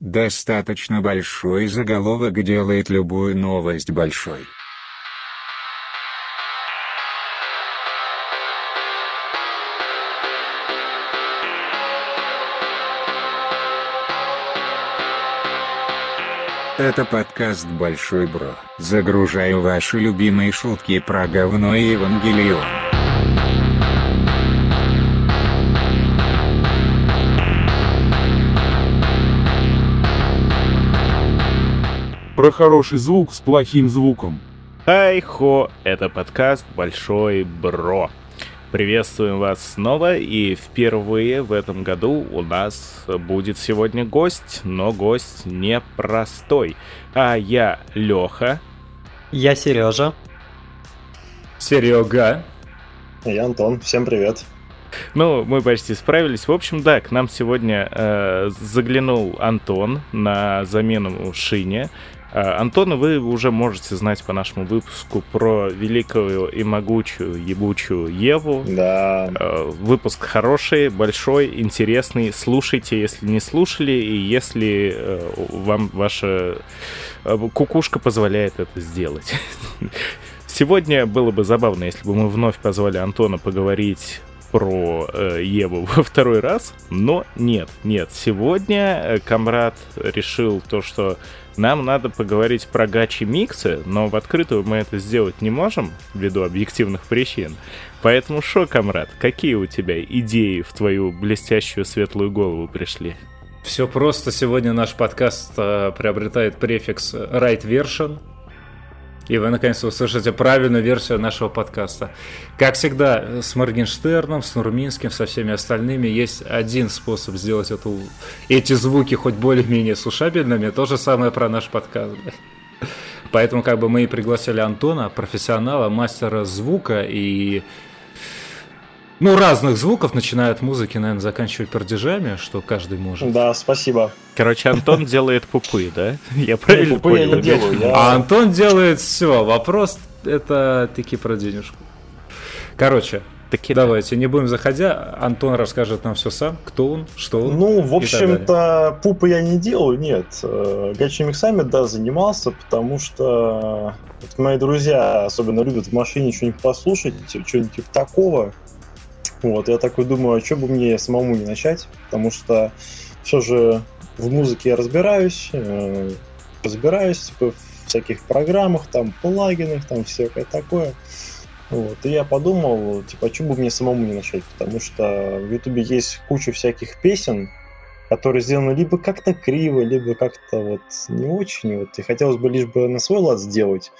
Достаточно большой заголовок делает любую новость большой. Это подкаст «Большой Бро». Загружаю ваши любимые шутки про говно и Евангелион. Про хороший звук с плохим звуком. Ай-хо, это подкаст Большой Бро. Приветствуем вас снова, и впервые в этом году у нас будет сегодня гость, но гость не простой. А я Леха. Я Сережа. Серега. Я Антон. Всем привет. Ну, мы почти справились. В общем, да, к нам сегодня э, заглянул Антон на замену Шине. Э, Антона вы уже можете знать по нашему выпуску про великую и могучую ебучую Еву. Да. Э, выпуск хороший, большой, интересный. Слушайте, если не слушали, и если э, вам ваша кукушка позволяет это сделать. Сегодня было бы забавно, если бы мы вновь позвали Антона поговорить про э, Еву во второй раз, но нет, нет. Сегодня Камрад решил то, что нам надо поговорить про гачи-миксы, но в открытую мы это сделать не можем, ввиду объективных причин. Поэтому шо, комрад, какие у тебя идеи в твою блестящую светлую голову пришли? Все просто. Сегодня наш подкаст э, приобретает префикс right version и вы наконец-то услышите правильную версию нашего подкаста. Как всегда, с Моргенштерном, с Нурминским, со всеми остальными есть один способ сделать эту, эти звуки хоть более-менее слушабельными. То же самое про наш подкаст. Поэтому как бы мы и пригласили Антона, профессионала, мастера звука и ну, разных звуков, начиная от музыки, наверное, заканчивая пердежами, что каждый может. Да, спасибо. Короче, Антон делает пупы, да? Я правильно пупы понял? я не делаю. Я... А Антон делает все. Вопрос это таки про денежку. Короче, Таки Давайте, да. не будем заходя, Антон расскажет нам все сам, кто он, что он. Ну, в общем-то, пупы я не делаю, нет. Э, Гачи миксами, да, занимался, потому что вот мои друзья особенно любят в машине что-нибудь послушать, что-нибудь типа такого. Вот, я такой думаю, а что бы мне самому не начать, потому что все же в музыке я разбираюсь, э, разбираюсь типа, в всяких программах, там, плагинах, там, всякое такое. Вот, и я подумал, типа, а что бы мне самому не начать, потому что в Ютубе есть куча всяких песен, которые сделаны либо как-то криво, либо как-то вот не очень, вот, и хотелось бы лишь бы на свой лад сделать,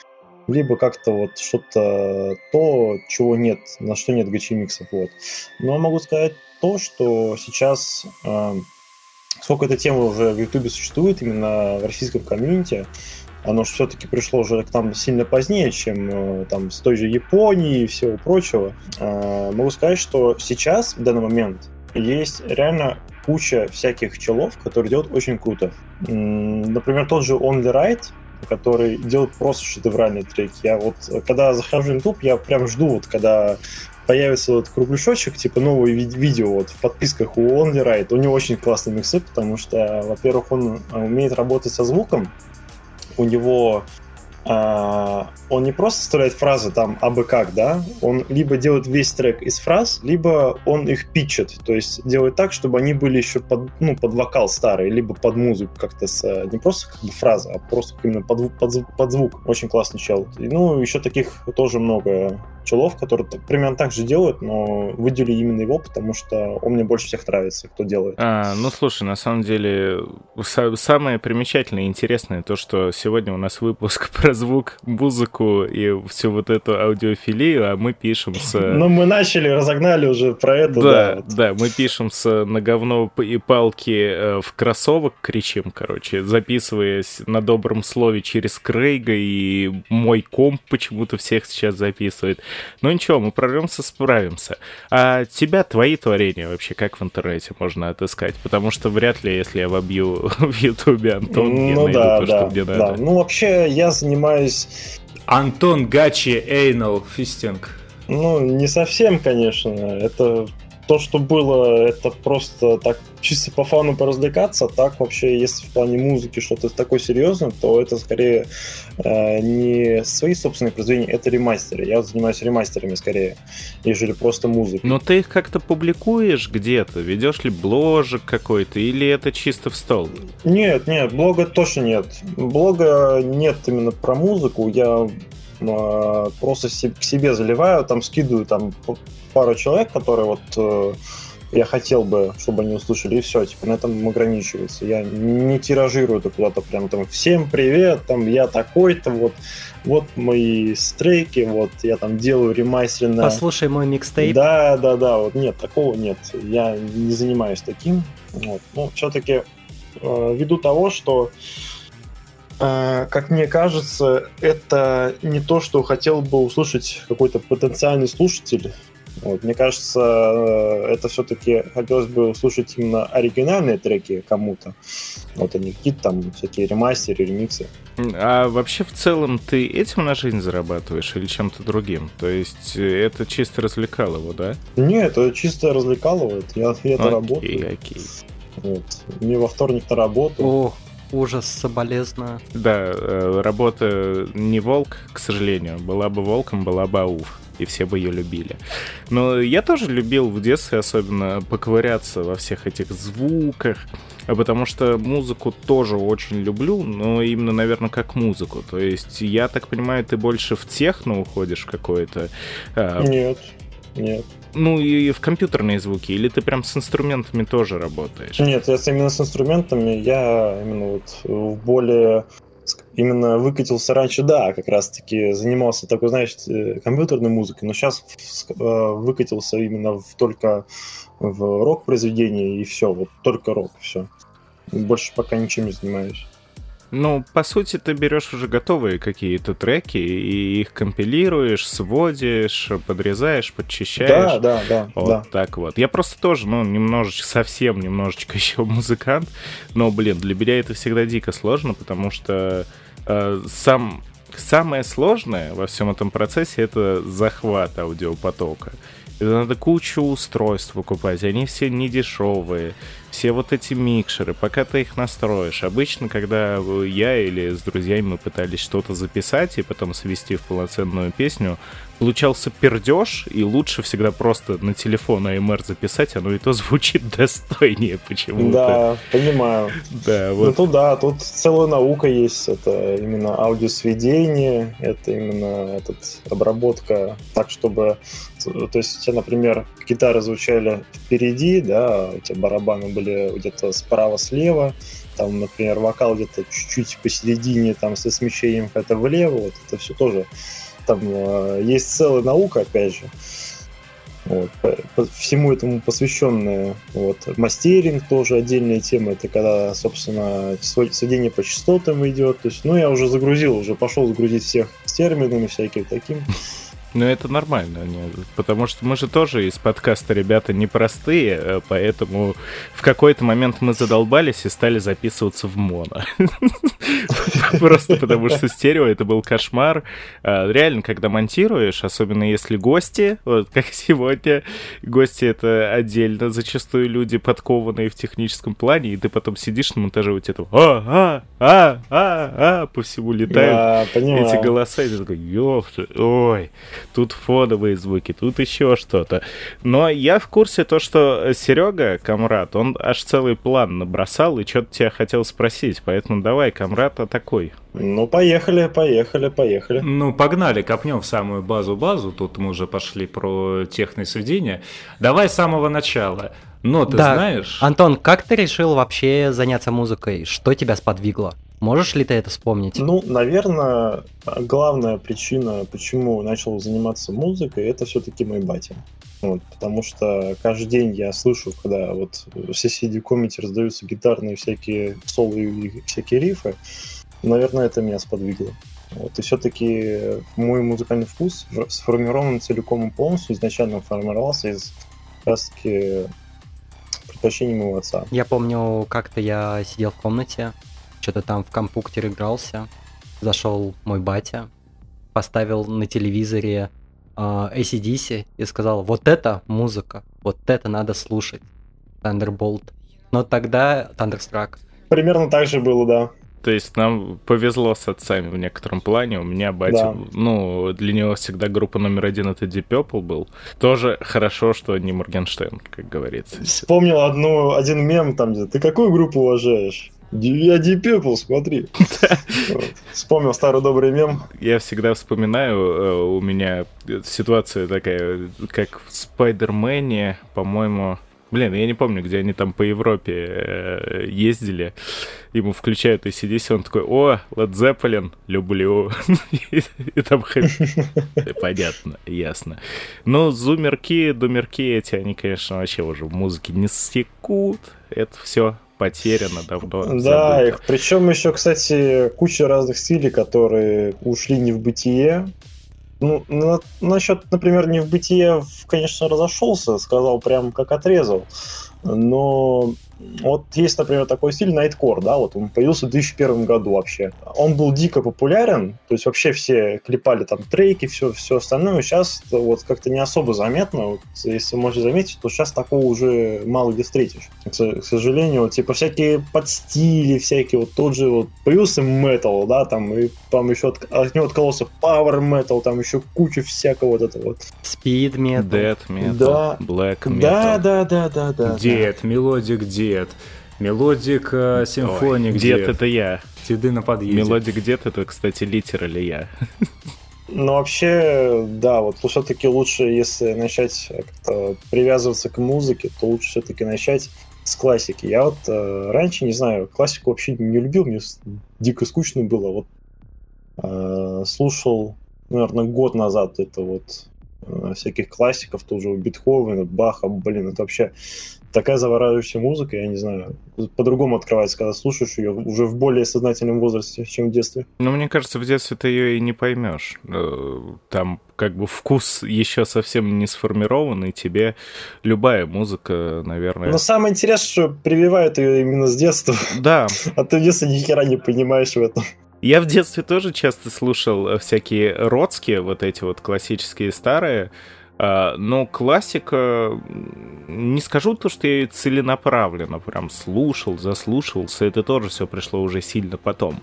либо как-то вот что-то то, чего нет, на что нет гачи-миксов. Вот. Но могу сказать то, что сейчас, э, сколько эта тема уже в Ютубе существует, именно в российском комьюнити, оно же все-таки пришло уже к нам сильно позднее, чем э, там с той же Японии и всего прочего. Э, могу сказать, что сейчас, в данный момент, есть реально куча всяких челов, которые делают очень круто. Например, тот же Only Right, который делает просто шедевральные треки. Я вот, когда захожу в YouTube, я прям жду, вот, когда появится вот кругляшочек, типа новое ви- видео вот в подписках у Only Right. У него очень классные миксы, потому что, во-первых, он э, умеет работать со звуком, у него а, он не просто вставляет фразы там абы как, да, он либо делает весь трек из фраз, либо он их питчет, то есть делает так, чтобы они были еще под, ну, под вокал старый, либо под музыку как-то с, не просто как бы фраза, а просто именно под, под, под звук. Очень классный чел. И, ну, еще таких тоже много челов, которые так, примерно так же делают, но выделили именно его, потому что он мне больше всех нравится, кто делает. А, ну, слушай, на самом деле, самое примечательное и интересное то, что сегодня у нас выпуск про звук, музыку и всю вот эту аудиофилию, а мы пишем с... Ну, мы начали, разогнали уже про это. Да, да, да мы пишем с на говно и палки э, в кроссовок кричим, короче, записываясь на добром слове через Крейга, и мой комп почему-то всех сейчас записывает. Ну ничего, мы прорвемся, справимся. А тебя, твои творения вообще как в интернете можно отыскать? Потому что вряд ли, если я вобью в Ютубе Антон, ну, я найду да, то, да, что мне да. надо. Ну вообще я занимаюсь... Антон Гачи Эйнал Фистинг. Ну, не совсем, конечно. Это то, что было, это просто так чисто по фану поразвлекаться. Так вообще, если в плане музыки что-то такое серьезное, то это скорее э, не свои собственные произведения, это ремастеры. Я занимаюсь ремастерами скорее, нежели просто музыкой. Но ты их как-то публикуешь где-то? Ведешь ли бложек какой-то? Или это чисто в стол? Нет, нет, блога точно нет. Блога нет именно про музыку. Я просто к себе заливаю, там скидываю там пару человек, которые вот э, я хотел бы, чтобы они услышали, и все, типа, на этом ограничивается. Я не тиражирую это куда-то прям там, всем привет, там, я такой-то, вот, вот мои стреки, вот, я там делаю ремастерно. Послушай мой микстейп. Да, да, да, вот, нет, такого нет, я не занимаюсь таким, вот, но все-таки э, ввиду того, что э, как мне кажется, это не то, что хотел бы услышать какой-то потенциальный слушатель, вот, мне кажется, э, это все-таки хотелось бы услышать именно оригинальные треки кому-то. Вот они какие-то там всякие ремастеры, ремиксы. А вообще в целом ты этим на жизнь зарабатываешь или чем-то другим? То есть э, это чисто развлекалово, да? Нет, это чисто развлекалово. Я, я это окей, работаю. Окей. Вот. Мне во вторник на работу. О, ужас, соболезную. Да, э, работа не волк, к сожалению. Была бы волком, была бы ауф и все бы ее любили. Но я тоже любил в детстве особенно поковыряться во всех этих звуках, а потому что музыку тоже очень люблю, но именно, наверное, как музыку. То есть, я так понимаю, ты больше в техно уходишь какое-то? А... Нет, нет. Ну и в компьютерные звуки, или ты прям с инструментами тоже работаешь? Нет, если именно с инструментами, я именно вот в более именно выкатился раньше, да, как раз-таки занимался такой, знаешь, э, компьютерной музыкой, но сейчас э, выкатился именно в, только в рок-произведении и все, вот только рок, все. Больше пока ничем не занимаюсь. Ну, по сути, ты берешь уже готовые какие-то треки и их компилируешь, сводишь, подрезаешь, подчищаешь. Да, да, да. Вот да. так вот. Я просто тоже, ну, немножечко, совсем немножечко еще музыкант, но, блин, для меня это всегда дико сложно, потому что э, сам самое сложное во всем этом процессе это захват аудиопотока. Это надо кучу устройств покупать, они все не дешевые все вот эти микшеры, пока ты их настроишь. Обычно, когда я или с друзьями мы пытались что-то записать и потом свести в полноценную песню, получался пердеж, и лучше всегда просто на телефон AMR записать, оно и то звучит достойнее почему-то. Да, понимаю. Да, ну, вот. Ну, тут да, тут целая наука есть, это именно аудиосведение, это именно этот, обработка так, чтобы... То есть у тебя, например, гитары звучали впереди, да, у тебя барабаны были где-то справа-слева, там, например, вокал где-то чуть-чуть посередине, там, со смещением это влево, вот это все тоже там э, есть целая наука, опять же, вот, по, по, всему этому посвященная. Вот. Мастеринг тоже отдельная тема. Это когда, собственно, сведение по частотам идет. То есть, ну, я уже загрузил, уже пошел загрузить всех с терминами всяким таким. Ну, это нормально, потому что мы же тоже из подкаста ребята непростые, э, поэтому в какой-то момент мы задолбались и стали записываться в моно. Просто потому что стерео это был кошмар. А, реально, когда монтируешь, особенно если гости, вот как сегодня, гости это отдельно зачастую люди подкованные в техническом плане, и ты потом сидишь на монтаже, тебя там а, а, а, а, а, по всему летают эти голоса, и ты такой, ёпта, ой тут фоновые звуки, тут еще что-то. Но я в курсе то, что Серега, комрад, он аж целый план набросал и что-то тебя хотел спросить, поэтому давай, комрад, атакуй. Ну, поехали, поехали, поехали. Ну, погнали, копнем в самую базу-базу. Тут мы уже пошли про техное сведение. Давай с самого начала. Но ты да. знаешь... Антон, как ты решил вообще заняться музыкой? Что тебя сподвигло? Можешь ли ты это вспомнить? Ну, наверное, главная причина, почему начал заниматься музыкой, это все-таки мой батя. Вот, потому что каждый день я слышу, когда вот в соседней комнате раздаются гитарные всякие соло и всякие рифы, наверное, это меня сподвигло. Вот, и все-таки мой музыкальный вкус сформирован целиком и полностью, изначально формировался из как раз таки предпочтений моего отца. Я помню, как-то я сидел в комнате, что-то там в компьютер игрался. Зашел мой батя, поставил на телевизоре а, ACDC и сказал, вот это музыка, вот это надо слушать. Thunderbolt. Но тогда Thunderstruck. Примерно так же было, да. То есть нам повезло с отцами в некотором плане. У меня батя, Да. ну, для него всегда группа номер один это Deep Purple был. Тоже хорошо, что не Моргенштерн, как говорится. Вспомнил одну, один мем там, где ты какую группу уважаешь? Я Deep Purple, смотри. Вот. Вспомнил старый добрый мем. Я всегда вспоминаю, э, у меня ситуация такая, как в Спайдермене, по-моему... Блин, я не помню, где они там по Европе э, ездили. Ему включают ACDC, он такой, о, Led Zeppelin, люблю. И и там. Понятно, ясно. Но зумерки, думерки эти, они, конечно, вообще уже в музыке не секут. Это все потеряно давно. Да, забыто. их. Причем еще, кстати, куча разных стилей, которые ушли не в бытие. Ну, на- насчет, например, не в бытие, конечно, разошелся, сказал прям как отрезал. Но вот есть, например, такой стиль Nightcore, да, вот он появился в 2001 году вообще. Он был дико популярен, то есть вообще все клепали там треки, все, все остальное. Сейчас вот как-то не особо заметно. Вот, если можете заметить, то сейчас такого уже мало где встретишь. К, к сожалению, вот, типа всякие подстили, всякие вот тот же вот появился metal, да, там и там еще от, от него откололся power metal, там еще куча всякого вот этого вот. Speed Metal. Death Metal, Да. Black Metal. Да, да, да, да, да. Дед, мелодик дед. Мелодик э, symphonic Ой, death. Дед это я. Деды на подъезде. Melodic death это, кстати, literally я. Ну, вообще, да, вот все-таки лучше, если начать как-то привязываться к музыке, то лучше все-таки начать с классики. Я вот э, раньше, не знаю, классику вообще не любил, мне дико скучно было. Вот э, слушал, наверное, год назад это вот э, всяких классиков, тоже у Бетховена, Баха, блин, это вообще такая завораживающая музыка, я не знаю, по-другому открывается, когда слушаешь ее уже в более сознательном возрасте, чем в детстве. Ну, мне кажется, в детстве ты ее и не поймешь. Э, Там как бы вкус еще совсем не сформирован, и тебе любая музыка, наверное... Но самое интересное, что прививают ее именно с детства, Да, а ты в детстве ни хера не понимаешь в этом. я в детстве тоже часто слушал э, всякие родские, вот эти вот классические старые, но классика, не скажу то, что я ее целенаправленно прям слушал, заслушивался, это тоже все пришло уже сильно потом.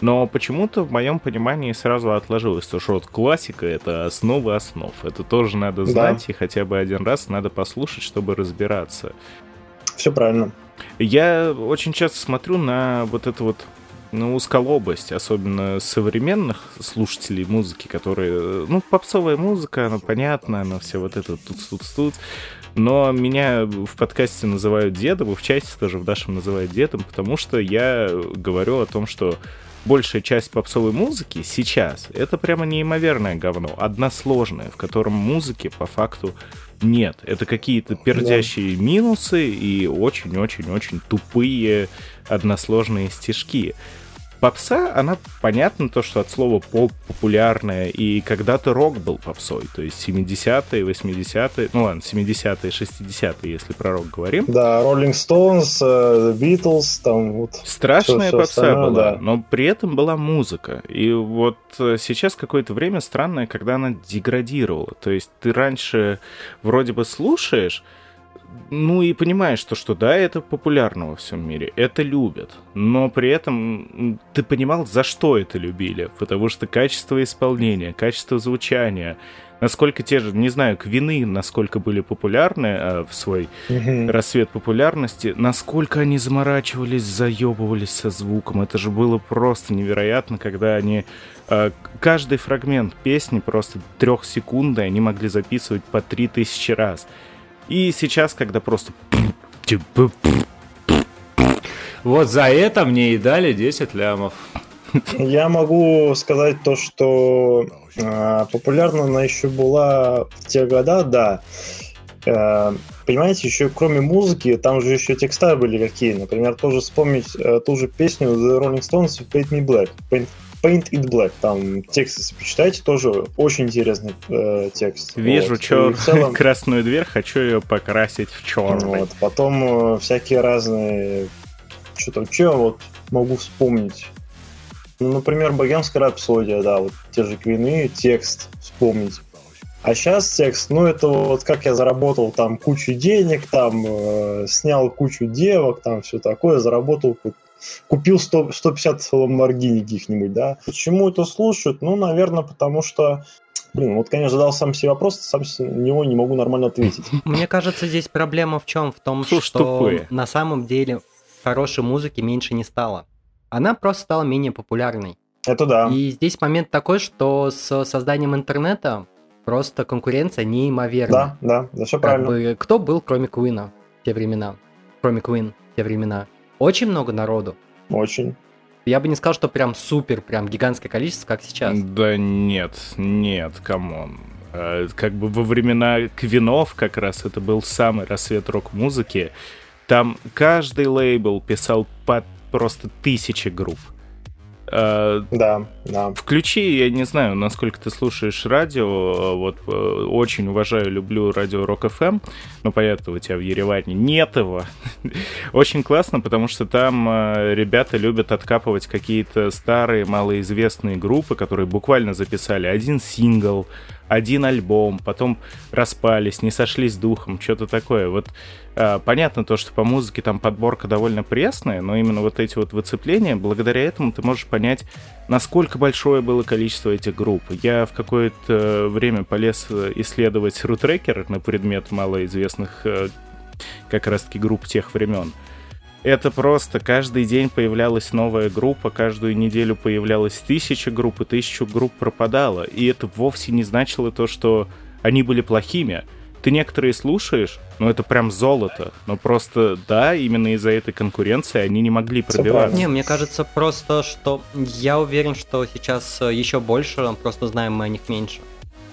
Но почему-то в моем понимании сразу отложилось то, что вот классика — это основа основ. Это тоже надо Да. знать, и хотя бы один раз надо послушать, чтобы разбираться. Все правильно. Я очень часто смотрю на вот эту вот ну, узколобость, особенно современных слушателей музыки, которые... Ну, попсовая музыка, она понятна, она все вот это тут тут тут но меня в подкасте называют дедом, и в чате тоже в нашем называют дедом, потому что я говорю о том, что большая часть попсовой музыки сейчас это прямо неимоверное говно, односложное, в котором музыки по факту нет. Это какие-то пердящие минусы и очень-очень-очень тупые односложные стишки. Попса, она понятно то, что от слова поп популярная, и когда-то рок был попсой, то есть 70-е, 80-е, ну ладно, 70-е, 60-е, если про рок говорим. Да, Rolling Stones, э, The Beatles, там вот. Страшная всё попса остальное, была, да. но при этом была музыка. И вот э, сейчас какое-то время странное, когда она деградировала. То есть ты раньше вроде бы слушаешь, ну и понимаешь, что, что да, это популярно во всем мире, это любят, но при этом ты понимал, за что это любили, потому что качество исполнения, качество звучания, насколько те же, не знаю, квины, насколько были популярны э, в свой Мгм. рассвет популярности, насколько они заморачивались, заебывались со звуком. Это же было просто невероятно, когда они... э, каждый фрагмент песни просто трехсекундный они могли записывать по три тысячи раз. И сейчас, когда просто... Вот за это мне и дали 10 лямов. Я могу сказать то, что э, популярна она еще была в те года, да. Э, понимаете, еще кроме музыки, там же еще текста были какие. Например, тоже вспомнить э, ту же песню The Rolling Stones Paint Me Black. Paint, Paint It Black. Там текст, если почитаете, тоже очень интересный э, текст. Вижу Вот. чер... Целом- красную дверь, хочу ее покрасить в черный. Вот. Потом э, всякие разные... Что там, что я вот могу вспомнить? Ну, например, богемская рапсодия, да, вот те же квины, текст вспомнить. А сейчас текст, ну это вот как я заработал там кучу денег, там э, снял кучу девок, там все такое, заработал, купил 100, 150 ламборгини каких-нибудь, да. Почему это слушают? Ну, наверное, потому что Блин, вот, конечно, задал сам себе вопрос, сам на него не могу нормально ответить. Мне кажется, здесь проблема в чем? В том, что тупые. на самом деле хорошей музыки меньше не стало. Она просто стала менее популярной. Это да. И здесь момент такой, что с созданием интернета просто конкуренция неимоверна. Да, да, да, все правильно. бы, кто был, кроме Куина в те времена? Кроме Queen в те времена. Очень много народу. Очень. Я бы не сказал, что прям супер, прям гигантское количество, как сейчас. Да нет, нет, come on. А, как бы во времена Квинов как раз это был самый рассвет рок-музыки. Там каждый лейбл писал под просто тысячи групп. Uh, да, да. Включи, я не знаю, насколько ты слушаешь радио, вот э, очень уважаю, люблю радио Rock FM, но понятно, у тебя в Ереване нет его. очень классно, потому что там э, ребята любят откапывать какие-то старые, малоизвестные группы, которые буквально записали один сингл, один альбом, потом распались, не сошлись духом, что-то такое. Вот э, понятно то, что по музыке там подборка довольно пресная, но именно вот эти вот выцепления, благодаря этому ты можешь понять, насколько большое было количество этих групп. Я в какое-то время полез э, исследовать рутрекер на предмет малоизвестных э, как раз-таки групп тех времен это просто каждый день появлялась новая группа, каждую неделю появлялась тысяча групп, и тысячу групп пропадало. И это вовсе не значило то, что они были плохими. Ты некоторые слушаешь, но это прям золото. Но просто, да, именно из-за этой конкуренции они не могли пробиваться. Не, мне кажется просто, что я уверен, что сейчас э, еще больше, просто знаем мы о них меньше.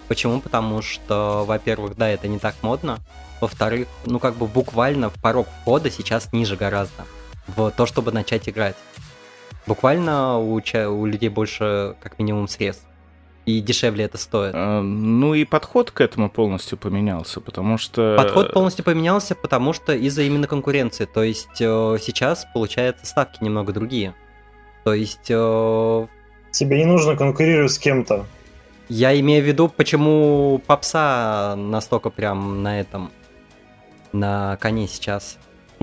Почему? Потому что, во-первых, да, это не так модно. Во-вторых, ну как бы буквально порог входа сейчас ниже гораздо в то, чтобы начать играть. Буквально у, у людей больше как минимум средств. И дешевле это стоит. А, ну и подход к этому полностью поменялся, потому что... Подход полностью поменялся, потому что из-за именно конкуренции. То есть э, сейчас, получается, ставки немного другие. То есть... Э... Тебе не нужно конкурировать с кем-то. Я имею в виду, почему попса настолько прям на этом на коне сейчас?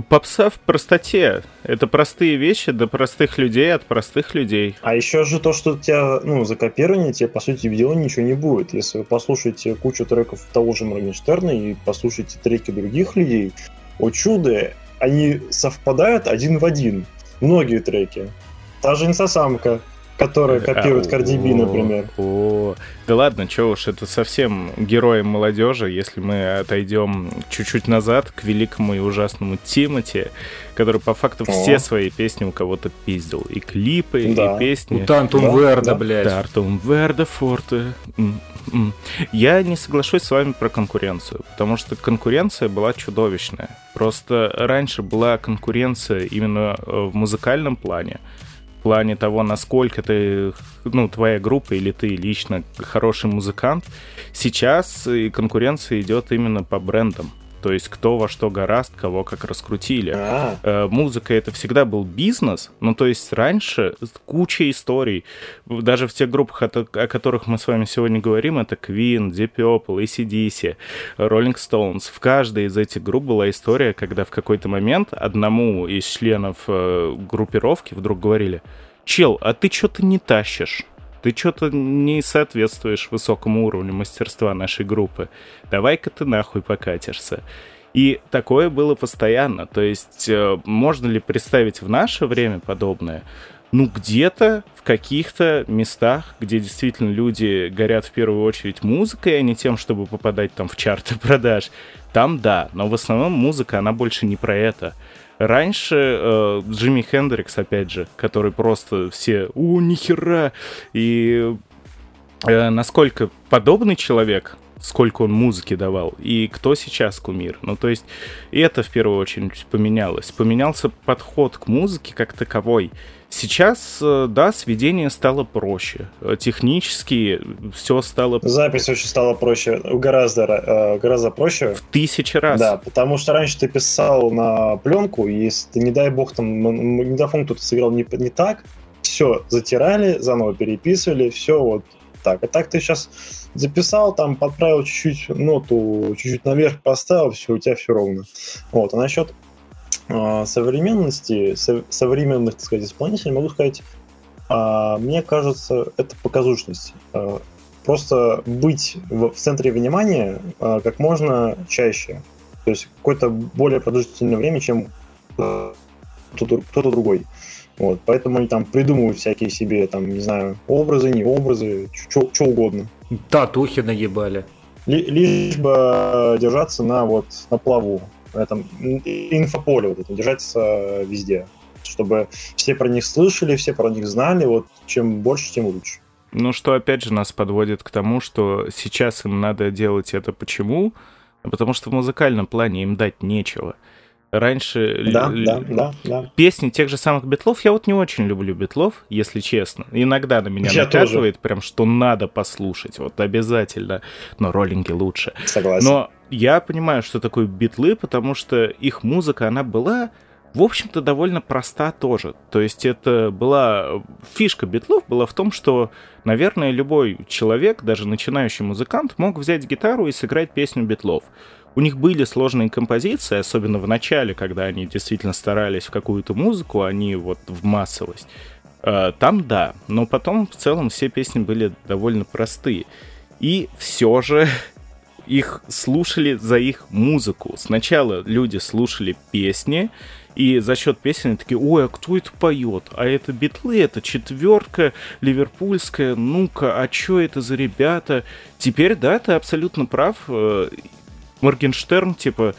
Попса в простоте. Это простые вещи для простых людей от простых людей. А еще же то, что у тебя, ну, за копирование тебе, по сути дела, ничего не будет. Если вы послушаете кучу треков того же Моргенштерна и послушаете треки других людей, о чудо, они совпадают один в один. Многие треки. Та же инсосамка которая копирует а, Cardi B, например. О, да ладно, что уж, это совсем героем молодежи, если мы отойдем чуть-чуть назад к великому и ужасному Тимати, который по факту все свои песни у кого-то пиздил. И клипы, да. и песни. Тантум да, Верда, да. блядь. Тартум Верда Форте. Я не соглашусь с вами про конкуренцию, потому что конкуренция была чудовищная. Просто раньше была конкуренция именно э, в музыкальном плане в плане того, насколько ты, ну, твоя группа или ты лично хороший музыкант. Сейчас конкуренция идет именно по брендам. То есть кто во что гораст, кого как раскрутили. А. Э, музыка это всегда был бизнес, ну то есть раньше куча историй. Даже в тех группах, о, о которых мы с вами сегодня говорим, это Queen, Deep Purple, ACDC, Rolling Stones. В каждой из этих групп была история, когда в какой-то момент одному из членов э, группировки вдруг говорили, чел, а ты что-то не тащишь ты что-то не соответствуешь высокому уровню мастерства нашей группы. Давай-ка ты нахуй покатишься. И такое было постоянно. То есть э, можно ли представить в наше время подобное? Ну, где-то в каких-то местах, где действительно люди горят в первую очередь музыкой, а не тем, чтобы попадать там в чарты продаж, там да. Но в основном музыка, она больше не про это. Раньше э, Джимми Хендрикс, опять же, который просто все «О, нихера!» И э, насколько подобный человек, сколько он музыки давал, и кто сейчас кумир. Ну, то есть, это в первую очередь поменялось. Поменялся подход к музыке как таковой. Сейчас, э, да, сведение стало проще. Э, технически все стало... Запись очень стала проще, гораздо, э, гораздо проще. В тысячи раз. Да, потому что раньше ты писал на пленку, и если ты, не дай бог, там, магнитофон кто-то сыграл не, не так, все, затирали, заново переписывали, все, вот, так. А так ты сейчас записал, там подправил чуть-чуть ноту, чуть-чуть наверх поставил, все, у тебя все ровно. Вот. А насчет э, современности, со, современных, так сказать, исполнителей, могу сказать, э, мне кажется, это показушность. Э, просто быть в, в центре внимания как можно чаще. То есть какое-то более продолжительное время, чем э, кто-то, кто-то другой. Вот, поэтому они там придумывают всякие себе, там, не знаю, образы, не образы, что угодно. Татухи нагибали. Ли, лишь бы держаться на вот на плаву, этом инфополе вот это, держаться везде, чтобы все про них слышали, все про них знали, вот чем больше, тем лучше. Ну, что опять же нас подводит к тому, что сейчас им надо делать это почему? Потому что в музыкальном плане им дать нечего. Раньше да, л- да, да, да. песни тех же самых битлов, я вот не очень люблю битлов, если честно. Иногда на меня Я накатывает прям, что надо послушать, вот обязательно, но роллинги лучше. Согласен. Но я понимаю, что такое битлы, потому что их музыка, она была, в общем-то, довольно проста тоже. То есть это была... Фишка битлов была в том, что, наверное, любой человек, даже начинающий музыкант, мог взять гитару и сыграть песню битлов. У них были сложные композиции, особенно в начале, когда они действительно старались в какую-то музыку, они вот в массовость. Э, Там да, но потом в целом все песни были довольно простые. И все же их слушали за их музыку. Сначала люди слушали песни, и за счет песен такие, ой, а кто это поет? А это битлы, это четверка ливерпульская, ну-ка, а что это за ребята? Теперь, да, ты абсолютно прав. э, Моргенштерн, типа,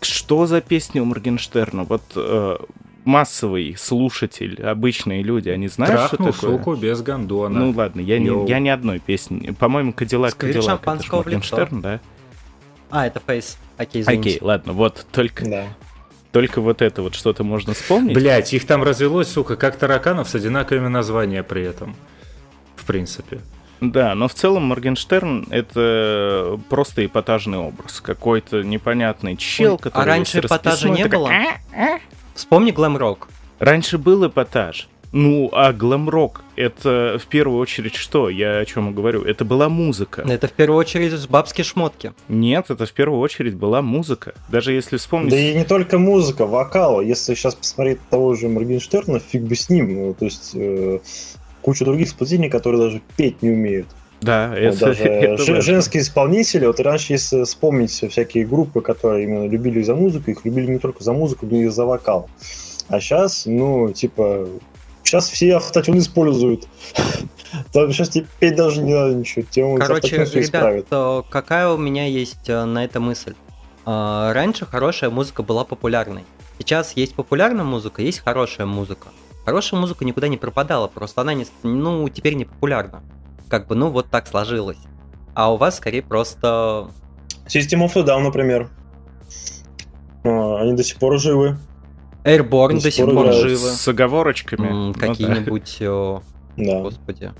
что за песня у Моргенштерна? Вот э, массовый слушатель, обычные люди, они знают, Трахнул что такое? суку без гондона. Ну ладно, я Yo. не, я ни одной песни. По-моему, Кадиллак, Кадиллак, это ж шампанского в лицо. Моргенштерн, да? А, это Face. Окей, извините. Окей, ладно, вот только, Да. только вот это вот что-то можно вспомнить. Блять, их там развелось, сука, как тараканов с одинаковыми названиями при этом. В принципе. Да, но в целом Моргенштерн — это просто эпатажный образ. Какой-то непонятный чел, Ой, а который... раньше весь эпатажа не такой, было? Вспомни глэм-рок. Раньше был эпатаж. Ну, а глэм-рок — это в первую очередь что? Я о чем говорю. Это была музыка. Это в первую очередь бабские шмотки. Нет, это в первую очередь была музыка. Даже если вспомнить... Да и не только музыка, вокал. Если сейчас посмотреть того же Моргенштерна, фиг бы с ним. Ну, то есть э, куча других исполнителей, которые даже петь не умеют. Да, Вот это, даже это важно. женские исполнители, вот раньше, если вспомнить всякие группы, которые именно любили за музыку, их любили не только за музыку, но и за вокал. А сейчас, ну, типа, сейчас все автотюн используют. Там сейчас тебе петь даже не надо ничего. Он Короче, ребят, то какая у меня есть э, на это мысль? А, Раньше хорошая музыка была популярной. Сейчас есть популярная музыка, есть хорошая музыка. Хорошая музыка никуда не пропадала, просто она не, ну, теперь не популярна. Как бы, ну, вот так сложилось. А у вас скорее просто... System of a Down, например. А, Они до сих пор живы. Airborne До до сих пор пор живы. С оговорочками. М, Ну да. Какие-нибудь... э, Да. Господи.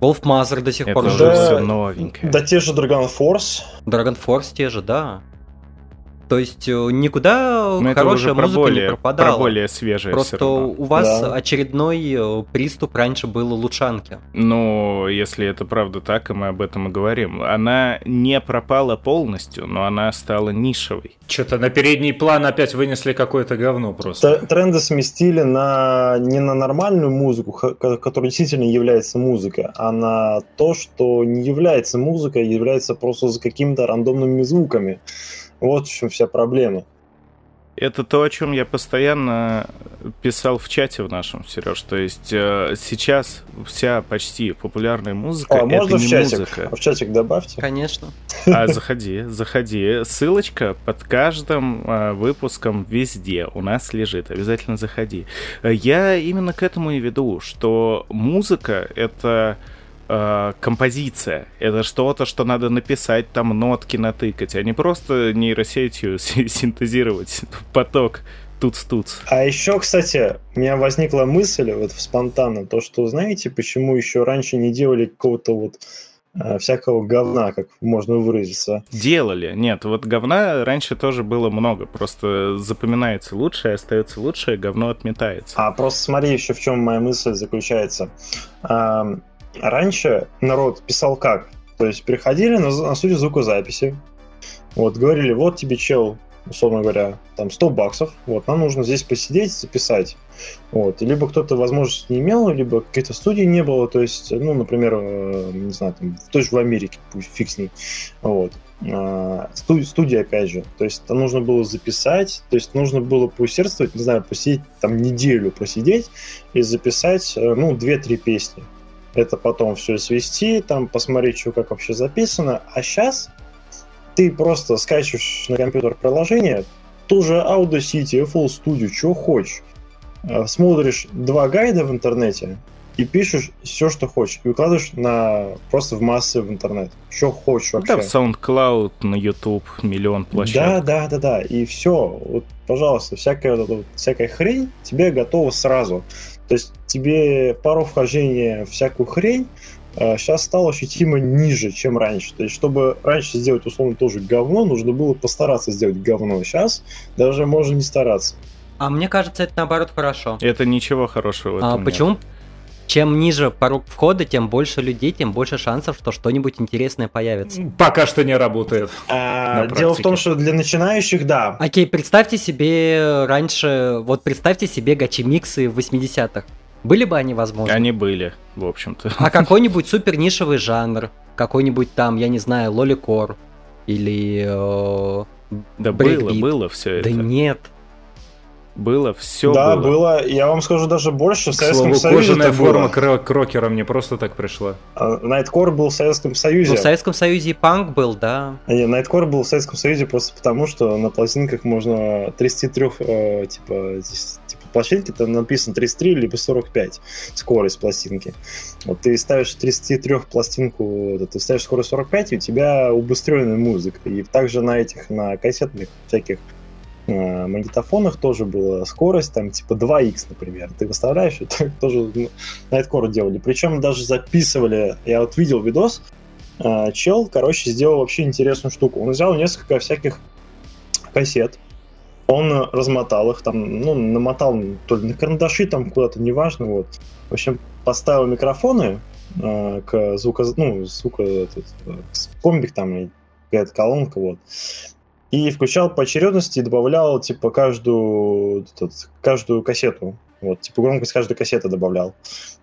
Wolfmother до сих Это пор уже Да. живы. все новенькое. Да те же Dragon Force. Dragon Force те же, да. То есть э, никуда Но это хорошая музыка более, не пропадала. про более свежее Просто у вас Да. очередной э, приступ раньше был Лучанки. Ну, если это правда так, и мы об этом и говорим. Она не пропала полностью, но она стала нишевой. Что-то на передний план опять вынесли какое-то говно просто. Тренды сместили на не на нормальную музыку, которая действительно является музыкой, а на то, что не является музыкой, а является просто за какими-то рандомными звуками. Вот в чем вся проблема. Это то, о чем я постоянно писал в чате в нашем, Сереж. То есть э, сейчас вся почти популярная музыка А, это можно не в чатик? музыка. В чатик добавьте. Конечно. А заходи, заходи. Ссылочка под каждым э, выпуском везде у нас лежит. Обязательно заходи. Э, Я именно к этому и веду, что музыка это э, композиция. Это что-то, что надо написать, там нотки натыкать, а не просто нейросетью си- синтезировать поток туц-туц. А еще, кстати, у меня возникла мысль вот спонтанно, то, что знаете, почему еще раньше не делали какого-то вот э, всякого говна, как можно выразиться. Делали. Нет, вот говна раньше тоже было много. Просто запоминается лучшее, остается лучшее, говно отметается. А просто смотри еще в чем моя мысль заключается. Раньше народ писал как? То есть приходили на, на студию звукозаписи, вот, говорили, вот тебе чел, условно говоря, там 100 баксов, вот, нам нужно здесь посидеть, записать. Вот, либо кто-то возможности не имел, либо какой-то студии не было, то есть, ну, например, э, не знаю, там, тоже в Америке, пусть фиг с ней, вот. А, студия, студия, опять же, то есть это нужно было записать, то есть нужно было поусердствовать, не знаю, посидеть, там, неделю просидеть и записать, э, ну, 2-3 песни. Это потом все свести, там, посмотреть, что как вообще записано, а сейчас ты просто скачиваешь на компьютер приложение, ту же Audacity, FL Studio, что хочешь, э, смотришь два гайда в интернете и пишешь все, что хочешь, и выкладываешь на, просто в массы в интернет, что хочешь вообще. Да, в SoundCloud, на YouTube, миллион площадок. Да, да, да, да, и все, вот, пожалуйста, всякая, всякая хрень тебе готова сразу. То есть тебе пару вхождения всякую хрень сейчас а, стало ощутимо ниже, чем раньше. То есть, чтобы раньше сделать, условно, тоже говно, нужно было постараться сделать говно. Сейчас даже можно не стараться. А мне кажется, это наоборот хорошо. Это ничего хорошего в этом а, нет. Почему? Чем ниже порог входа, тем больше людей, тем больше шансов, что что-нибудь интересное появится. Пока что не работает. А, дело в том, что для начинающих, да. Окей, представьте себе раньше, вот представьте себе гачи-миксы в 80-х. Были бы они возможны? Они были, в общем-то. А какой-нибудь супер нишевый жанр, какой-нибудь там, я не знаю, лоликор или э, Да было, было все это. Да нет. Было, все да, было. было. Я вам скажу даже больше. В К Советском слову, Союзе кожаная форма было. кро- крокера мне просто так пришла. А, Найткор был в Советском Союзе. Ну, в Советском Союзе и панк был, да. Не, Найткор был в Советском Союзе просто потому, что на пластинках можно 33, э, типа, здесь, типа пластинки там написано 33 либо 45 скорость пластинки. Вот ты ставишь 33 пластинку, ты ставишь скорость 45, и у тебя убыстренная музыка. И также на этих, на кассетных всяких э, магнитофонах тоже была скорость, там типа 2х, например. Ты выставляешь, так тоже ну, Найткор делали. Причем даже записывали, я вот видел видос, э, чел, короче, сделал вообще интересную штуку. Он взял несколько всяких кассет, он размотал их, там, ну, намотал то ли на карандаши, там куда-то, неважно, вот. В общем, поставил микрофоны э, к звуко, ну, звука, этот, э, комбик там, какая-то колонка, вот. И включал по очередности и добавлял, типа, каждую, этот, каждую кассету. Вот, типа, громкость каждой кассеты добавлял.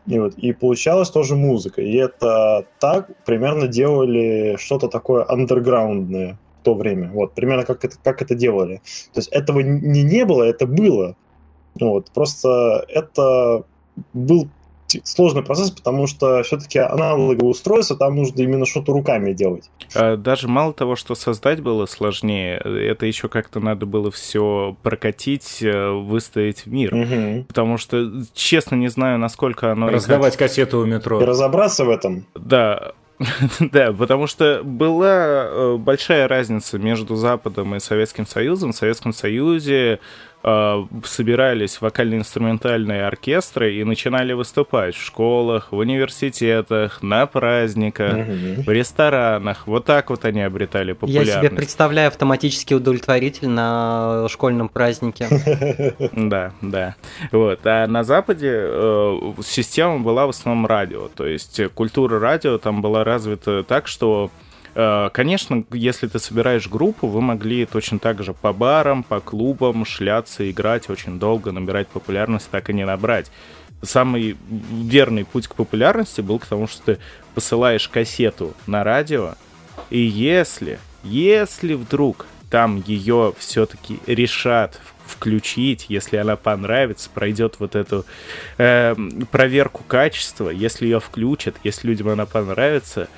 И, вот, и получалась тоже музыка. И это так примерно делали что-то такое андерграундное в то время. Вот, примерно как это, как это делали. То есть этого не не было, это было. Вот, просто это был сложный процесс, потому что все-таки аналоговое устройство, там нужно именно что-то руками делать. А Даже мало того, что создать было сложнее, это еще как-то надо было все прокатить, э, выставить в мир. Мгм. Потому что, честно, не знаю, насколько оно... и Раздавать кассеты у И метро. разобраться в этом, Да, да, потому что была э, большая разница между Западом и Советским Союзом. В Советском Союзе собирались вокально-инструментальные оркестры и начинали выступать в школах, в университетах, на праздниках, Мгм. в ресторанах. Вот так вот они обретали Я популярность. себе представляю автоматический удовлетворитель на школьном празднике. Да, да. Вот. А на Западе э, система была в основном радио. То есть э, культура радио там была развита так, что э, Конечно, если ты собираешь группу, вы могли точно так же по барам, по клубам шляться, играть очень долго, набирать популярность, так и не набрать. Самый верный путь к популярности был к тому, что ты посылаешь кассету на радио, и если, если вдруг там ее все-таки решат включить, если она понравится, пройдет вот эту э, проверку качества, если ее включат, если людям она понравится,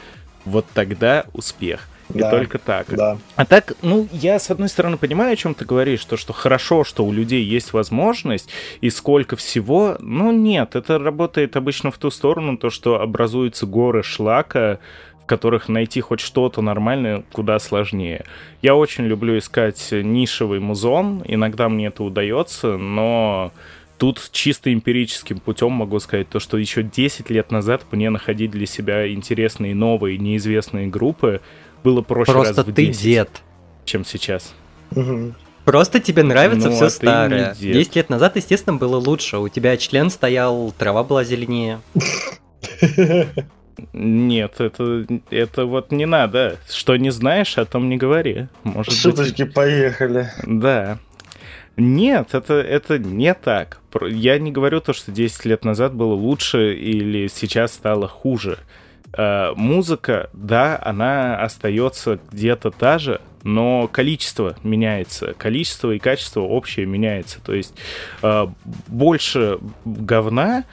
вот тогда успех. И Да. только так. Да. А так, ну, я, с одной стороны, понимаю, о чем ты говоришь, то, что хорошо, что у людей есть возможность, и сколько всего, ну, нет, это работает обычно в ту сторону, то, что образуются горы шлака, в которых найти хоть что-то нормальное куда сложнее. Я очень люблю искать нишевый музон, иногда мне это удается, но тут чисто эмпирическим путем могу сказать то, что еще 10 лет назад мне находить для себя интересные новые неизвестные группы было проще раз Просто в ты 10, дед. чем сейчас. Мгм. Просто тебе нравится Ну, все а ты старое. не дед. 10 лет назад, естественно, было лучше. У тебя член стоял, трава была зеленее. Нет, это, это вот не надо. Что не знаешь, о том не говори. Может Шуточки быть... поехали. Да. Нет, это, это не так. Я не говорю то, что 10 лет назад было лучше или сейчас стало хуже. Э, музыка, да, она остается где-то та же, но количество меняется, количество и качество общее меняется. То есть э, больше говна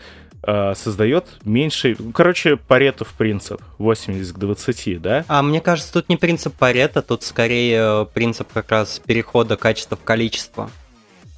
э, создает меньше... Короче, Паретов принцип 80 к 20, да? А мне кажется, тут не принцип Парета, тут скорее принцип как раз перехода качества в количество.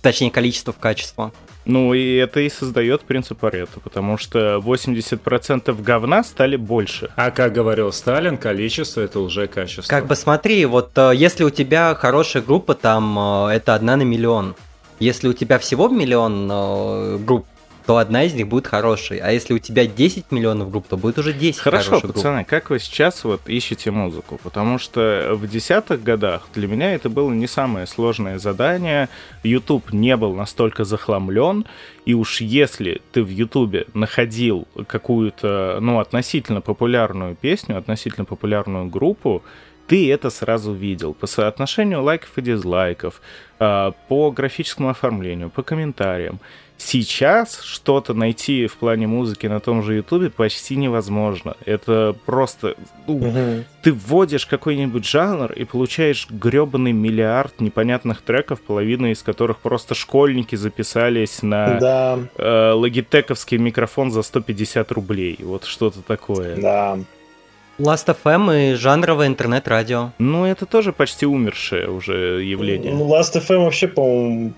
Точнее, количество в качество. Ну, и это и создает принцип Паретта, потому что 80% говна стали больше. А как говорил Сталин, количество — это уже качество. Как бы смотри, вот э, если у тебя хорошая группа, там э, это одна на миллион. Если у тебя всего миллион э, групп, то одна из них будет хорошей. А если у тебя 10 миллионов групп, то будет уже 10 Хорошо, хороших пацаны, групп. как вы сейчас вот ищете музыку? Потому что в десятых годах для меня это было не самое сложное задание. YouTube не был настолько захламлен, и уж если ты в Ютубе находил какую-то, ну, относительно популярную песню, относительно популярную группу, ты это сразу видел по соотношению лайков и дизлайков, а, по графическому оформлению, по комментариям. Сейчас что-то найти в плане музыки на том же Ютубе почти невозможно. Это просто... Ну, угу. Ты вводишь какой-нибудь жанр и получаешь гребаный миллиард непонятных треков, половина из которых просто школьники записались на да. э, логитековский микрофон за 150 рублей. Вот что-то такое. Да. Last.fm и жанровое интернет-радио. Ну, это тоже почти умершее уже явление. Ну, Last.fm вообще, по-моему,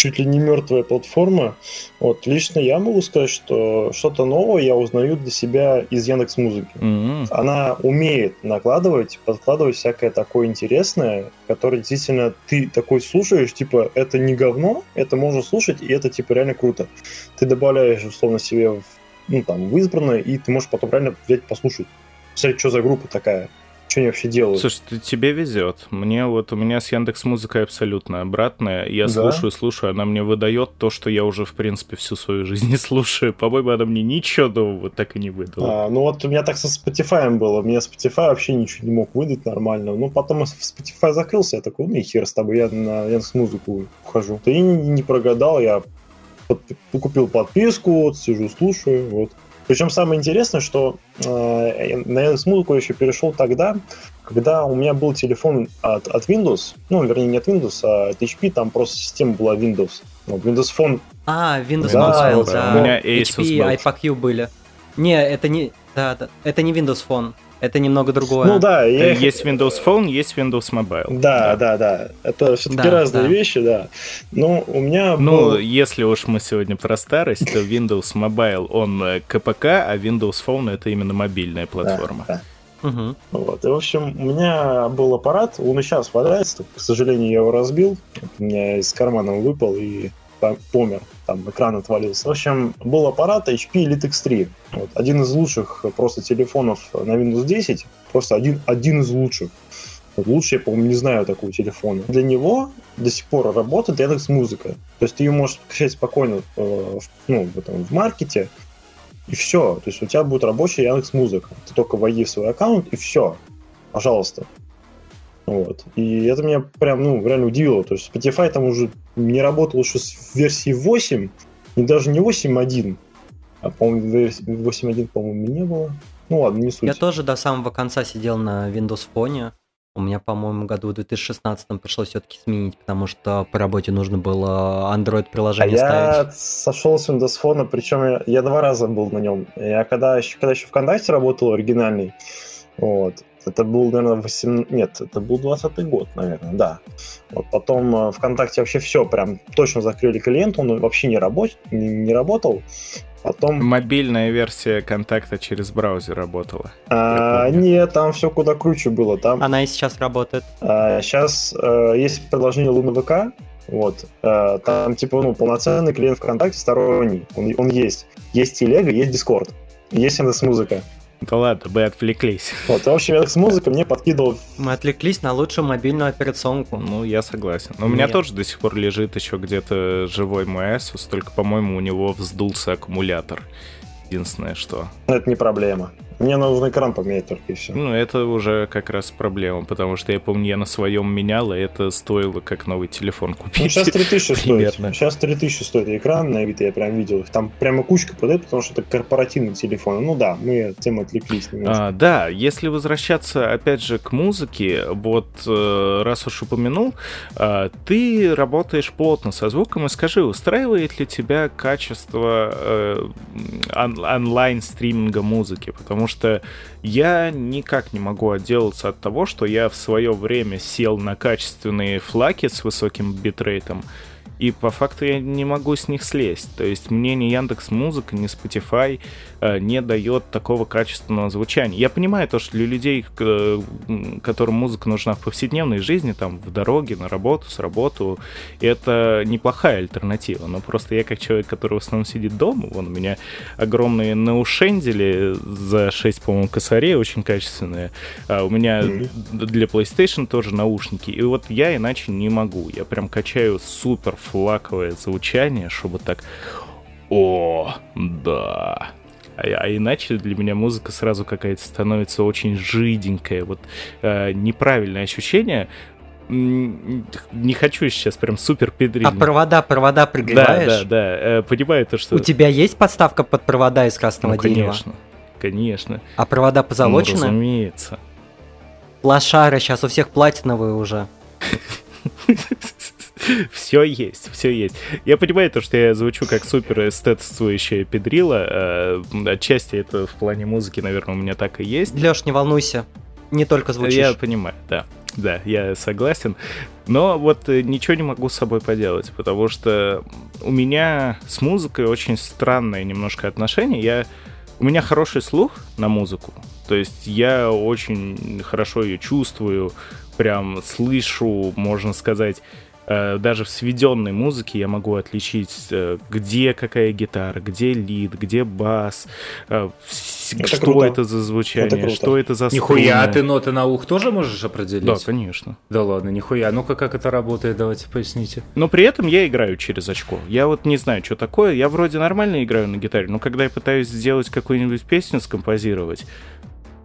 чуть ли не мертвая платформа. Вот лично я могу сказать, что что-то новое я узнаю для себя из Яндекс Музыки. Mm-hmm. Она умеет накладывать, подкладывать всякое такое интересное, которое действительно ты такой слушаешь, типа это не говно, это можно слушать и это типа реально круто. Ты добавляешь условно себе в, ну там в избранное и ты можешь потом реально взять послушать. Смотри, что за группа такая что они вообще делают. Слушай, тебе везет. Мне вот у меня с Яндекс Музыкой абсолютно обратное. Я да? слушаю, слушаю, она мне выдает то, что я уже, в принципе, всю свою жизнь не слушаю. По-моему, она мне ничего нового так и не выдала. А, ну вот у меня так со Spotify было. У меня Spotify вообще ничего не мог выдать нормально. Ну, потом Spotify закрылся, я такой, ну и хер с тобой, я на Яндекс Музыку ухожу. Ты не прогадал, я под, купил подписку, вот, сижу, слушаю, вот. Причем самое интересное, что э, на Музыку еще перешел тогда, когда у меня был телефон от, от Windows, ну, вернее, не от Windows, а от HP, там просто система была Windows. Ну, Windows Phone. А, Windows да, Mobile, да. У меня Asus HP и iPaQ были. Не, это не... Да, да, это не Windows Phone. Это немного другое. Ну да, я... есть Windows Phone, есть Windows Mobile. Да, да, да. да. Это все-таки да, разные да. вещи, да. Но у меня Ну, был... если уж мы сегодня про старость, то Windows Mobile, он э, КПК, а Windows Phone это именно мобильная платформа. Да, да. Угу. Вот. И, в общем, у меня был аппарат, он и сейчас валяется, к сожалению, я его разбил, у меня из кармана выпал и помер там экран отвалился. В общем, был аппарат HP Elite X3. Вот, один из лучших просто телефонов на Windows 10. Просто один, один из лучших. Вот лучше, я, по-моему, не знаю такого телефона. Для него до сих пор работает Яндекс Музыка. То есть ты ее можешь скачать спокойно э, в, ну, в, этом, в маркете, и все. То есть у тебя будет рабочая Яндекс Музыка. Ты только войди в свой аккаунт, и все. Пожалуйста. Вот. И это меня прям, ну, реально удивило. То есть Spotify там уже не работал еще с версии 8, и даже не 8.1, а, по-моему, 8.1, по-моему, не было. Ну ладно, не суть. Я тоже до самого конца сидел на Windows Phone. У меня, по-моему, году в 2016 пришлось все-таки сменить, потому что по работе нужно было Android-приложение а ставить. Я сошел с Windows Phone, причем я, я два раза был на нем. Я когда еще, когда еще ВКонтакте работал оригинальный, вот, это был, наверное, 8... Нет, это был 20 год, наверное, да. Вот потом э, ВКонтакте вообще все прям точно закрыли клиент, он вообще не, работ... не, не работал. Потом... Мобильная версия контакта через браузер работала. А, нет, там все куда круче было. Там... Она и сейчас работает. А, сейчас э, есть приложение Луна ВК, вот. Э, там типа ну, полноценный клиент ВКонтакте сторонний. Он, он есть. Есть телега, есть Дискорд. Есть Яндекс Музыка. Да ладно, мы отвлеклись. Вот, в общем, Яндекс Музыка мне подкидывал... Мы отвлеклись на лучшую мобильную операционку. Ну, я согласен. Но у меня тоже до сих пор лежит еще где-то живой мой Asus, только, по-моему, у него вздулся аккумулятор. Единственное, что... Это не проблема. Мне нужно экран поменять только и все. Ну, это уже как раз проблема, потому что я помню, я на своем менял, и это стоило как новый телефон купить. Ну, сейчас 3000 стоит. Сейчас 3000 стоит экран на Авито, я прям видел их. Там прямо кучка продают, потому что это корпоративный телефон. Ну да, мы от темы отвлеклись немножко. А, да, если возвращаться опять же к музыке, вот э, раз уж упомянул, а, ты работаешь плотно со звуком, и скажи, устраивает ли тебя качество э, он- онлайн-стриминга музыки? Потому что я никак не могу отделаться от того, что я в свое время сел на качественные флаки с высоким битрейтом, и по факту я не могу с них слезть. То есть мне ни Яндекс Музыка, ни Spotify э, не дает такого качественного звучания. Я понимаю то, что для людей, м, которым музыка нужна в повседневной жизни, там, в дороге, на работу, с работу, это неплохая альтернатива. Но просто я, как человек, который в основном сидит дома, вон у меня огромные наушендели за 6, по-моему, косарей, очень качественные. А у меня Мгм. для PlayStation тоже наушники. И вот я иначе не могу. Я прям качаю супер флаковое звучание, чтобы так... О, да. А, а иначе для меня музыка сразу какая-то становится очень жиденькая. Вот э, неправильное ощущение. Не хочу сейчас прям супер педрить. А провода, провода да, прогреваешь? да, да. Э, Понимаю то, что... У тебя есть подставка под провода из красного Ну, дерева? конечно. Конечно. А провода Ну, позолочены? разумеется. Лошары, сейчас у всех платиновые уже. Все есть, все есть. Я понимаю то, что я звучу как супер эстетствующая педрила. э, Отчасти это в плане музыки, наверное, у меня так и есть. Леш, не волнуйся, не только звучишь. Я понимаю, да. Да, я согласен. Но вот э, ничего не могу с собой поделать, потому что у меня с музыкой очень странное немножко отношение. Я... У меня хороший слух на музыку. То есть я очень хорошо ее чувствую, прям слышу, можно сказать, даже в сведенной музыке я могу отличить, э, где какая гитара, где лид, где бас, э, Это что круто. это за звучание, Это круто. что это за Нихуя, а струны. ты ноты на ух тоже можешь определить? Да, конечно. Да ладно, нихуя. Ну-ка, как это работает, давайте поясните. Но при этом я играю через очко. Я вот не знаю, что такое. Я вроде нормально играю на гитаре, но когда я пытаюсь сделать какую-нибудь песню, скомпозировать,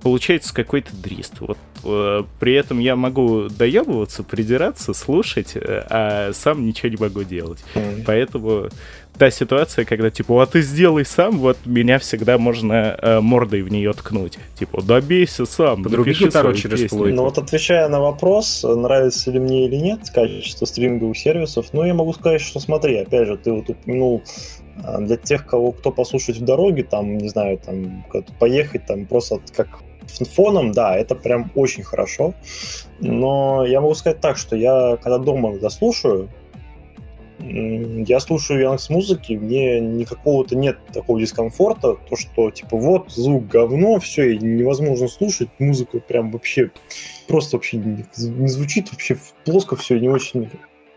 получается какой-то дрист. Вот э, при этом я могу доебываться, придираться, слушать, э, а сам ничего не могу делать. М. Поэтому та ситуация, когда типа, а ты сделай сам, вот меня всегда можно э, мордой в нее ткнуть. Типа, добейся сам, Подруби напиши гитару свою через песню». плойку. Ну вот отвечая на вопрос, нравится ли мне или нет качество стриминговых сервисов, ну я могу сказать, что смотри, опять же, ты вот упомянул а, для тех, кого кто послушать в дороге, там, не знаю, там, поехать, там, просто как фоном, да, это прям очень хорошо. Но я могу сказать так, что я, когда дома когда я слушаю Яндекс музыки, мне никакого-то нет такого дискомфорта, то что типа вот звук говно, все, и невозможно слушать, музыку прям вообще просто вообще не, не звучит, вообще плоско все, не очень.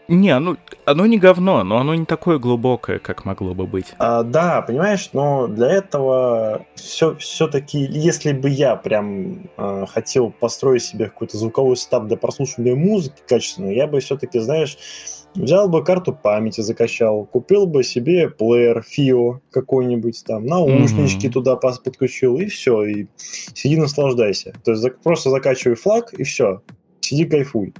Не, ну, оно не говно, но оно не такое глубокое, как могло бы быть. А, да, понимаешь, но для этого все, все-таки, если бы я прям а, хотел построить себе какой-то звуковой стаб для прослушивания музыки качественной, я бы все-таки, знаешь, взял бы карту памяти, закачал, купил бы себе плеер FIO какой-нибудь там, наушнички Мгм. туда подключил, и все, и сиди наслаждайся. То есть просто закачивай флаг, и все, сиди кайфуй.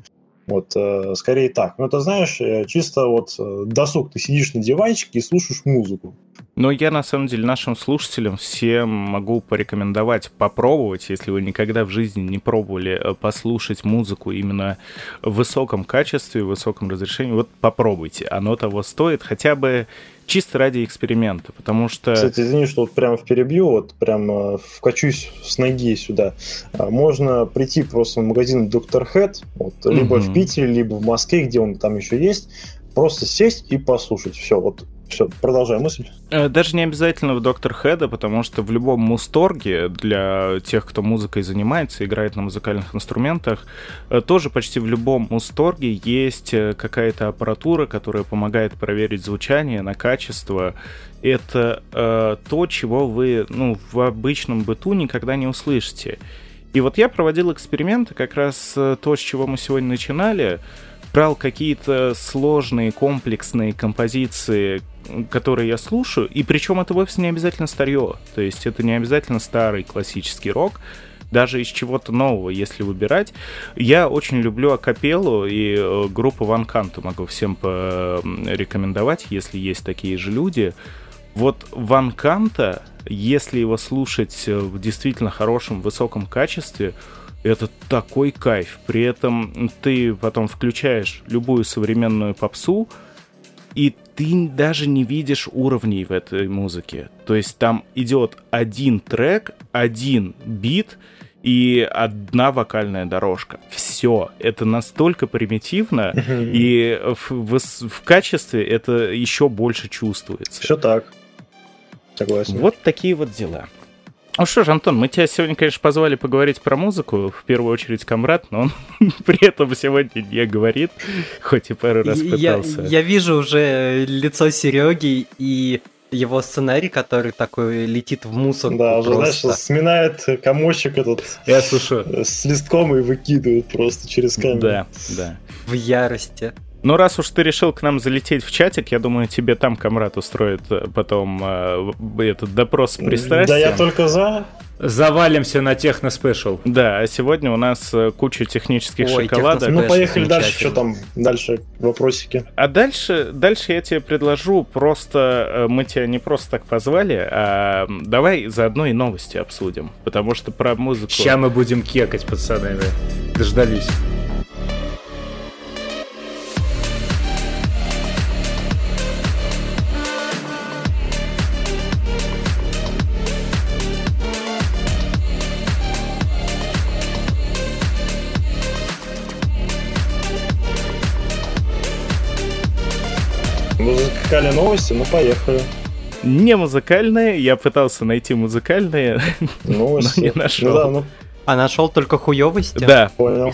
Вот, э, скорее так. Ну, это, знаешь, э, чисто вот э, досуг. Ты сидишь на диванчике и слушаешь музыку. Но я, на самом деле, нашим слушателям всем могу порекомендовать попробовать, если вы никогда в жизни не пробовали послушать музыку именно в высоком качестве, в высоком разрешении, вот попробуйте. Оно того стоит, хотя бы чисто ради эксперимента, потому что... Кстати, извини, что вот прямо в перебью, вот прям э, вкачусь с ноги сюда. А, Можно прийти просто в магазин Доктор Хэт, вот, либо Мгм. в Питере, либо в Москве, где он там еще есть, просто сесть и послушать. Все, вот, все, продолжай мысль. Э, Даже не обязательно в Доктор Хеда, потому что в любом мусторге для тех, кто музыкой занимается, играет на музыкальных инструментах, э, тоже почти в любом мусторге есть э, какая-то аппаратура, которая помогает проверить звучание на качество. Это э, то, чего вы ну, в обычном быту никогда не услышите. И вот я проводил эксперименты, как раз то, с чего мы сегодня начинали, брал какие-то сложные, комплексные композиции, которые я слушаю, и причем это вовсе не обязательно старье, то есть это не обязательно старый классический рок, даже из чего-то нового, если выбирать. Я очень люблю акапеллу и э, группу Ван Канту могу всем порекомендовать, если есть такие же люди. Вот Ван Канта, если его слушать в действительно хорошем, высоком качестве, это такой кайф. При этом ты потом включаешь любую современную попсу, и ты даже не видишь уровней в этой музыке. То есть там идет один трек, один бит и одна вокальная дорожка. Все. Это настолько примитивно, и в, в, в качестве это еще больше чувствуется. Все так. Согласен. Вот такие вот дела. Ну что ж, Антон, мы тебя сегодня, конечно, позвали поговорить про музыку, в первую очередь Камрад, но он при этом сегодня не говорит, хоть и пару раз пытался. Я, я вижу уже лицо Сереги и его сценарий, который такой летит в мусор. Да, уже, знаешь, сминает комочек этот я слышу. с листком и выкидывает просто через камеру. Да, да. В ярости. Ну, раз уж ты решил к нам залететь в чатик, я думаю, тебе там Камрад устроит э, потом э, этот допрос с пристрастием. Да я только за. Завалимся на техно-спешл. Да, а сегодня у нас э, куча технических Ой, шоколадок. Ну, поехали дальше, что там дальше, вопросики. А дальше, дальше я тебе предложу просто, э, мы тебя не просто так позвали, а давай заодно и новости обсудим, потому что про музыку... Сейчас мы будем кекать, пацаны. Дождались. Музыкальные новости, ну поехали. Не музыкальные, я пытался найти музыкальные, но Новости. не Ну да, нашел. ну А нашел только хуёвости? Да, понял.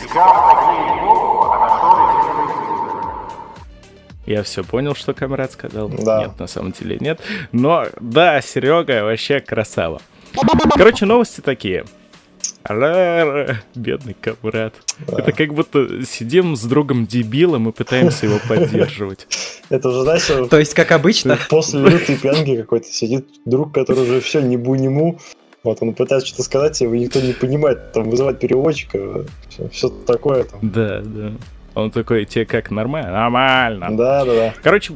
я все понял, что Камрад сказал. Да. Нет, на самом деле нет. Но да, Серега вообще красава. Короче, новости такие. Ра-ра, Бедный Камрад. Да. Это как будто сидим с другом дебилом и пытаемся его поддерживать. Это же, знаешь, То есть, как обычно, после лютой пьянки какой-то сидит друг, который уже все не бу-нему. Вот он пытается что-то сказать, его никто не понимает, там вызывать переводчика, все, такое там. Да, да. Он такой, тебе как, нормально? Нормально. Да, да, да. Короче,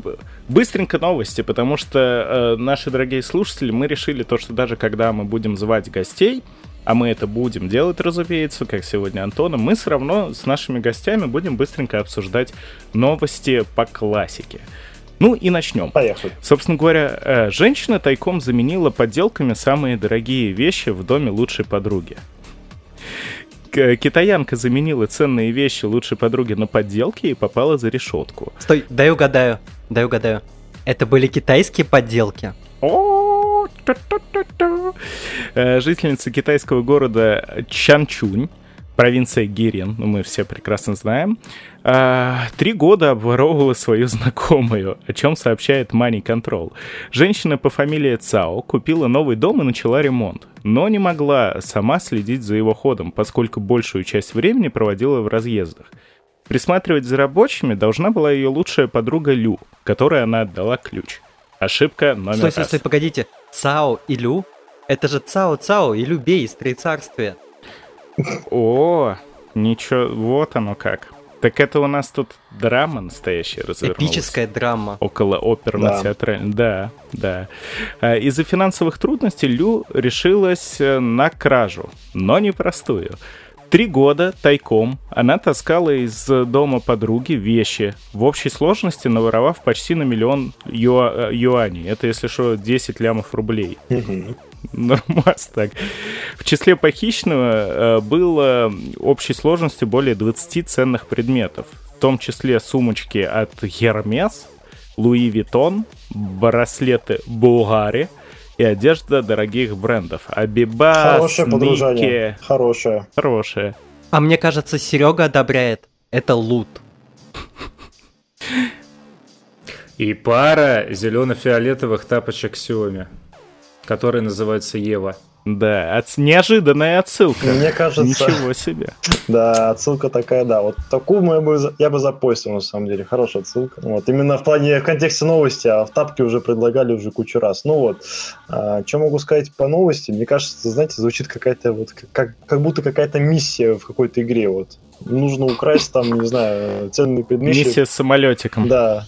быстренько новости, потому что э, наши дорогие слушатели, мы решили то, что даже когда мы будем звать гостей, а мы это будем делать, разумеется, как сегодня Антона, мы все равно с нашими гостями будем быстренько обсуждать новости по классике. Ну и начнем. Поехали. Собственно говоря, э, женщина тайком заменила подделками самые дорогие вещи в доме лучшей подруги. Китаянка заменила ценные вещи лучшей подруги на подделки и попала за решетку. Стой, дай угадаю, дай угадаю. Это были китайские подделки. О, Жительница китайского города Чанчунь, провинция Гирин, ну мы все прекрасно знаем, а, три года обворовывала свою знакомую, о чем сообщает Money Control. Женщина по фамилии Цао купила новый дом и начала ремонт, но не могла сама следить за его ходом, поскольку большую часть времени проводила в разъездах. Присматривать за рабочими должна была ее лучшая подруга Лю, которой она отдала ключ. Ошибка номер Стой, стой, раз. стой, погодите. Цао и Лю? Это же Цао Цао и Любей из Троецарствия. О, ничего, вот оно как. Так это у нас тут драма настоящая развернулась. Эпическая драма. Около оперно-театральной. Да, да. А, Из-за финансовых трудностей Лю решилась э, на кражу, но не простую. Три года тайком она таскала из дома подруги вещи, в общей сложности наворовав почти на миллион юа- э, юаней. Это, если что, 10 лямов рублей. Мгм. Нормас так. В числе похищенного э, было общей сложностью более 20 ценных предметов, в том числе сумочки от Hermes, Луи Виттон, браслеты Булгари и одежда дорогих брендов. Абибас, Хорошее подружание. Ники. Хорошее. Хорошее. А мне кажется, Серега одобряет. Это лут. И пара зелено-фиолетовых тапочек Xiaomi. который называется Ева. Да, от... неожиданная отсылка. Мне кажется, Ничего себе. да, отсылка такая, да. Вот такую мы бы, я бы запостил, на самом деле. Хорошая отсылка. Вот, именно в плане, в контексте новости, а в тапке уже предлагали уже кучу раз. Ну вот, что могу сказать по новости? Мне кажется, знаете, звучит какая-то вот, как, как будто какая-то миссия в какой-то игре, вот. Нужно украсть там, не знаю, ценный предмет. Миссия с самолетиком. Да.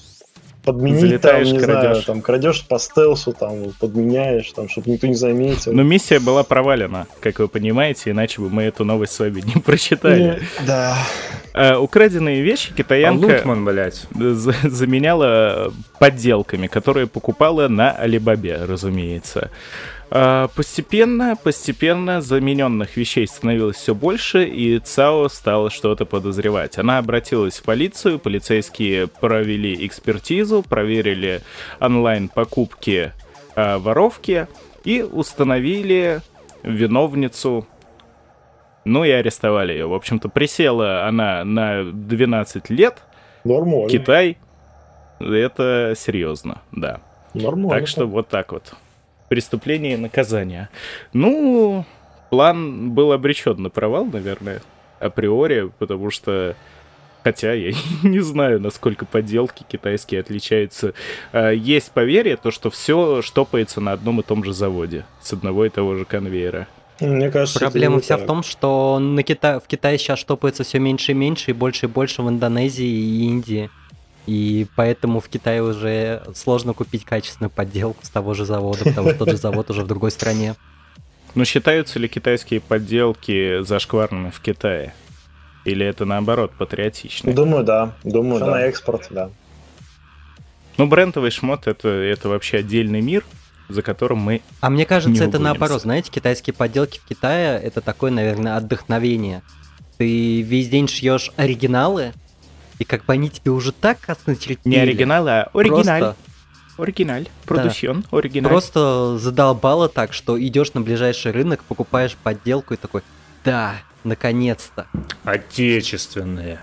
Подменить Залетаешь, там, не крадешь. знаю, там, крадешь по стелсу, там, подменяешь, там, чтобы никто не заметил. Но миссия была провалена, как вы понимаете, иначе бы мы эту новость с вами не прочитали. Не- Да. А, украденные вещи А китаянка Лутман, блядь. за- заменяла подделками, которые покупала на Алибабе, разумеется. А, Постепенно, постепенно замененных вещей становилось все больше, и ЦАО стала что-то подозревать. Она обратилась в полицию, полицейские провели экспертизу, проверили онлайн-покупки а, воровки и установили виновницу ну и арестовали ее. В общем-то, присела она на 12 лет. Нормально. Китай, это серьезно, да. Нормально. Так что вот так вот. Преступление и наказание. Ну, план был обречен на провал, наверное, априори, потому что... Хотя я не знаю, насколько подделки китайские отличаются. А, Есть поверье, то, что все штопается на одном и том же заводе, с одного и того же конвейера. Мне кажется, Проблема вся так. в том, что на Кита... в Китае сейчас штопается все меньше и меньше, и больше и больше в Индонезии и Индии. И поэтому в Китае уже сложно купить качественную подделку с того же завода, потому что тот же завод уже в другой стране. Но считаются ли китайские подделки зашкварными в Китае? Или это наоборот патриотично? Думаю, да. Думаю, Да. да. На экспорт, да. Ну, брендовый шмот это, это вообще отдельный мир, за которым мы... А мне кажется, Не это наоборот. Знаете, китайские подделки в Китае это такое, наверное, отдохновение. Ты весь день шьешь оригиналы, и как бы они тебе уже так осмотрели. Не оригинал, а оригиналь. Просто, Оригиналь. Продусьон. Оригиналь. просто задолбало так, что идешь на ближайший рынок, покупаешь подделку и такой, да, наконец-то. Отечественные.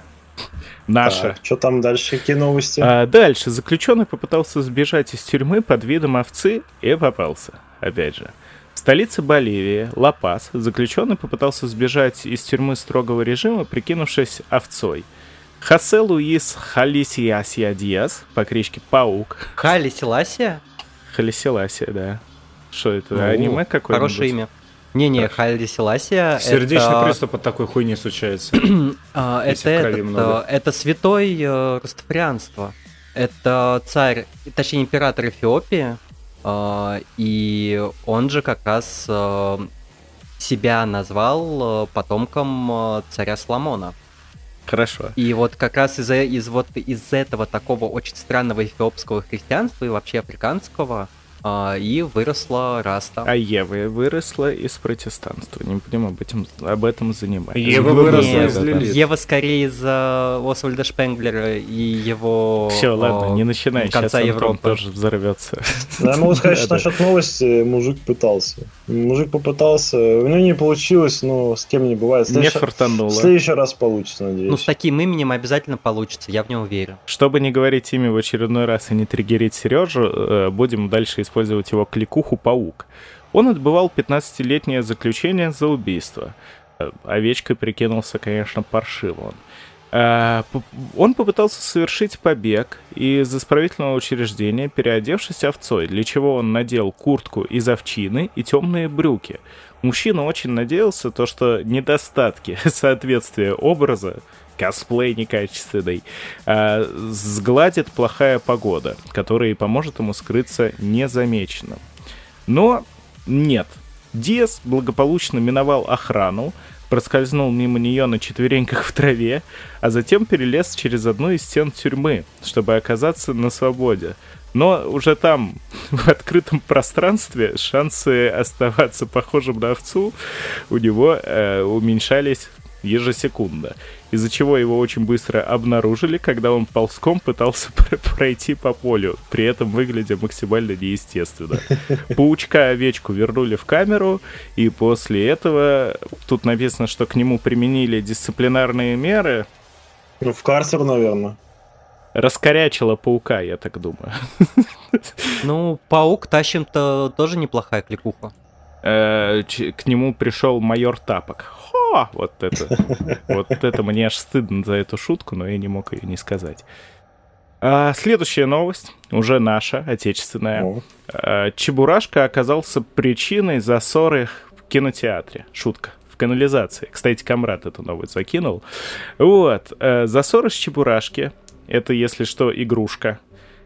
Наша. Что там дальше? Какие новости? А дальше. Заключенный попытался сбежать из тюрьмы под видом овцы и попался. Опять же. В столице Боливии, Ла-Пас, заключенный попытался сбежать из тюрьмы строгого режима, прикинувшись овцой. Хосе Луис Халисиасия Диас, по кличке Паук. Хали Селасия? Халисиласия, да. Что это, Ну, аниме какое-нибудь? Хорошее имя. Не-не, Селасия Сердечный это, приступ от такой хуйни случается. а, это, этот, а, это святой э, растафарианство. Это царь, точнее император Эфиопии, а, и он же как раз э, себя назвал э, потомком э, царя Соломона. Хорошо. И вот как раз из-за из вот из этого такого очень странного эфиопского христианства и вообще африканского а, и выросла раста. А Ева выросла из протестанства. Не будем об этом, об этом заниматься. Ева выросла Нет, из. Лилит. Ева скорее из-за Освальда Шпенглера и его... Все, ладно, о, не начинай. Сейчас конца Антон Европы. тоже взорвется. Ну, Я могу сказать, что насчет новости мужик пытался. Мужик попытался, у него не получилось, но с кем не бывает. В Не следующий, в фартануло. следующий раз получится, надеюсь. Ну, с таким именем обязательно получится, я в него верю. Чтобы не говорить имя в очередной раз и не триггерить Сережу, э, будем дальше использовать его кликуху «Паук». Он отбывал 15-летнее заключение за убийство. Э, Овечкой прикинулся, конечно, паршиво он. П- Он попытался совершить побег из исправительного учреждения, переодевшись овцой, для чего он надел куртку из овчины и темные брюки. Мужчина очень надеялся, то, что недостатки соответствия образа, косплей некачественный, а, сгладит плохая погода, которая поможет ему скрыться незамеченным. Но нет. Диас благополучно миновал охрану, проскользнул мимо нее на четвереньках в траве, а затем перелез через одну из стен тюрьмы, чтобы оказаться на свободе. Но уже там, в открытом пространстве, шансы оставаться похожим на овцу у него э, уменьшались ежесекунда, из-за чего его очень быстро обнаружили, когда он ползком пытался пр- пройти по полю, при этом выглядя максимально неестественно. Паучка-овечку вернули в камеру, и после этого тут написано, что к нему применили дисциплинарные меры, Ну, в карцер, наверное. раскорячило паука, я так думаю. Ну, паук тащим-то тоже неплохая кликуха. Э, К нему пришел майор Тапок. Вот это. Вот это мне аж стыдно за эту шутку, но я не мог ее не сказать. А, Следующая новость, уже наша, отечественная. О, Э, Чебурашка оказался причиной засоры в кинотеатре. Шутка. В канализации. Кстати, Камрад эту новость закинул. Вот. э, Засор из Чебурашки, это, если что, игрушка,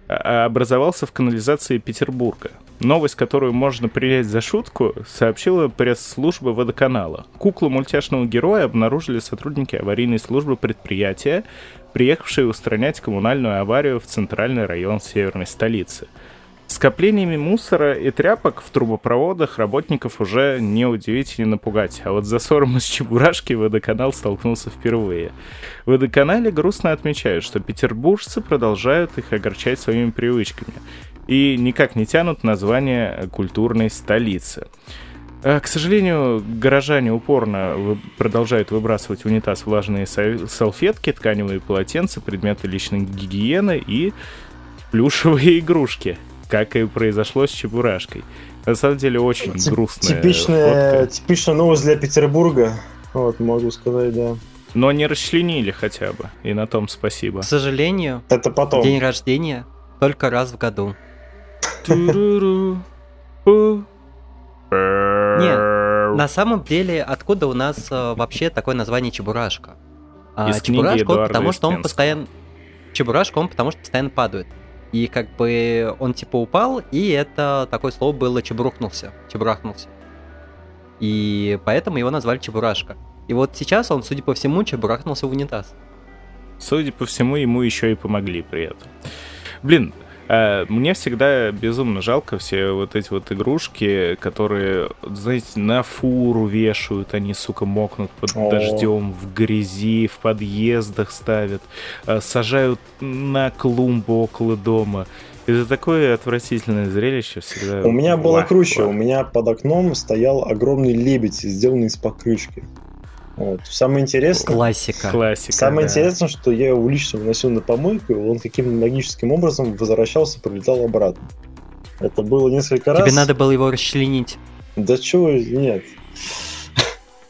а- образовался в канализации Петербурга. Новость, которую можно принять за шутку, сообщила пресс-служба водоканала. Куклу мультяшного героя обнаружили сотрудники аварийной службы предприятия, приехавшие устранять коммунальную аварию в центральный район северной столицы. Скоплениями мусора и тряпок в трубопроводах работников уже неудивительно напугать, а вот засором из чебурашки водоканал столкнулся впервые. В водоканале грустно отмечают, что петербуржцы продолжают их огорчать своими привычками и никак не тянут название культурной столицы. А, К сожалению, горожане упорно продолжают выбрасывать в унитаз влажные са- салфетки, тканевые полотенца, предметы личной гигиены и плюшевые игрушки, как и произошло с Чебурашкой. На самом деле очень Тип- грустная Типичная, фотка. типичная новость для Петербурга. Вот, могу сказать, да. Но не расчленили хотя бы, и на том спасибо. К сожалению, Это потом. день рождения только раз в году. Пу. На самом деле, откуда у нас э, вообще такое название Чебурашка? А, Из Чебурашка, он потому что он постоянно... Чебурашка, он потому что постоянно падает. И как бы он типа упал, и это такое слово было чебурахнулся. Чебурахнулся. И поэтому его назвали Чебурашка. И вот сейчас он, судя по всему, чебурахнулся в унитаз. Судя по всему, ему еще и помогли при этом. Блин, мне всегда безумно жалко все вот эти вот игрушки, которые, знаете, на фуру вешают, они, сука, мокнут под О. дождем, в грязи, в подъездах ставят, э, сажают на клумбу около дома. Это такое отвратительное зрелище всегда. У меня было круче. У меня под окном стоял огромный лебедь, сделанный из покрышки. Вот. Самое интересное, Классика. Классика. самое да. интересное, что я его лично выносил на помойку, и он каким-то магическим образом возвращался, прилетал обратно. Это было несколько раз. Тебе надо было его расчленить. Да чего, нет.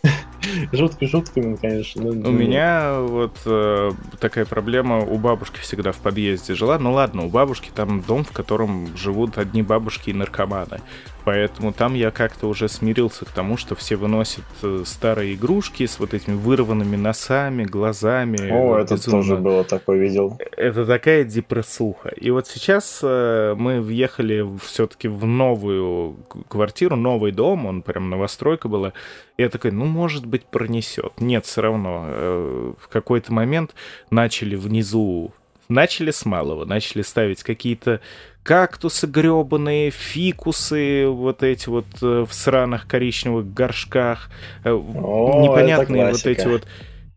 Жутко шутками, конечно. но- У меня вот э, такая проблема, у бабушки всегда в подъезде жила. Ну ладно, у бабушки там дом, в котором живут одни бабушки и наркоманы. Поэтому там я как-то уже смирился к тому, что все выносят э, старые игрушки с вот этими вырванными носами, глазами. О, Вот это безумно. тоже было такое, видел. Это такая депрессуха. И вот сейчас э, мы въехали все-таки в новую квартиру, новый дом, он прям новостройка была. И я такой, ну, может быть, пронесет. Нет, все равно. Э, в какой-то момент начали внизу, начали с малого, начали ставить какие-то кактусы гребаные, фикусы вот эти вот э, в сраных коричневых горшках, э, О, непонятные вот эти вот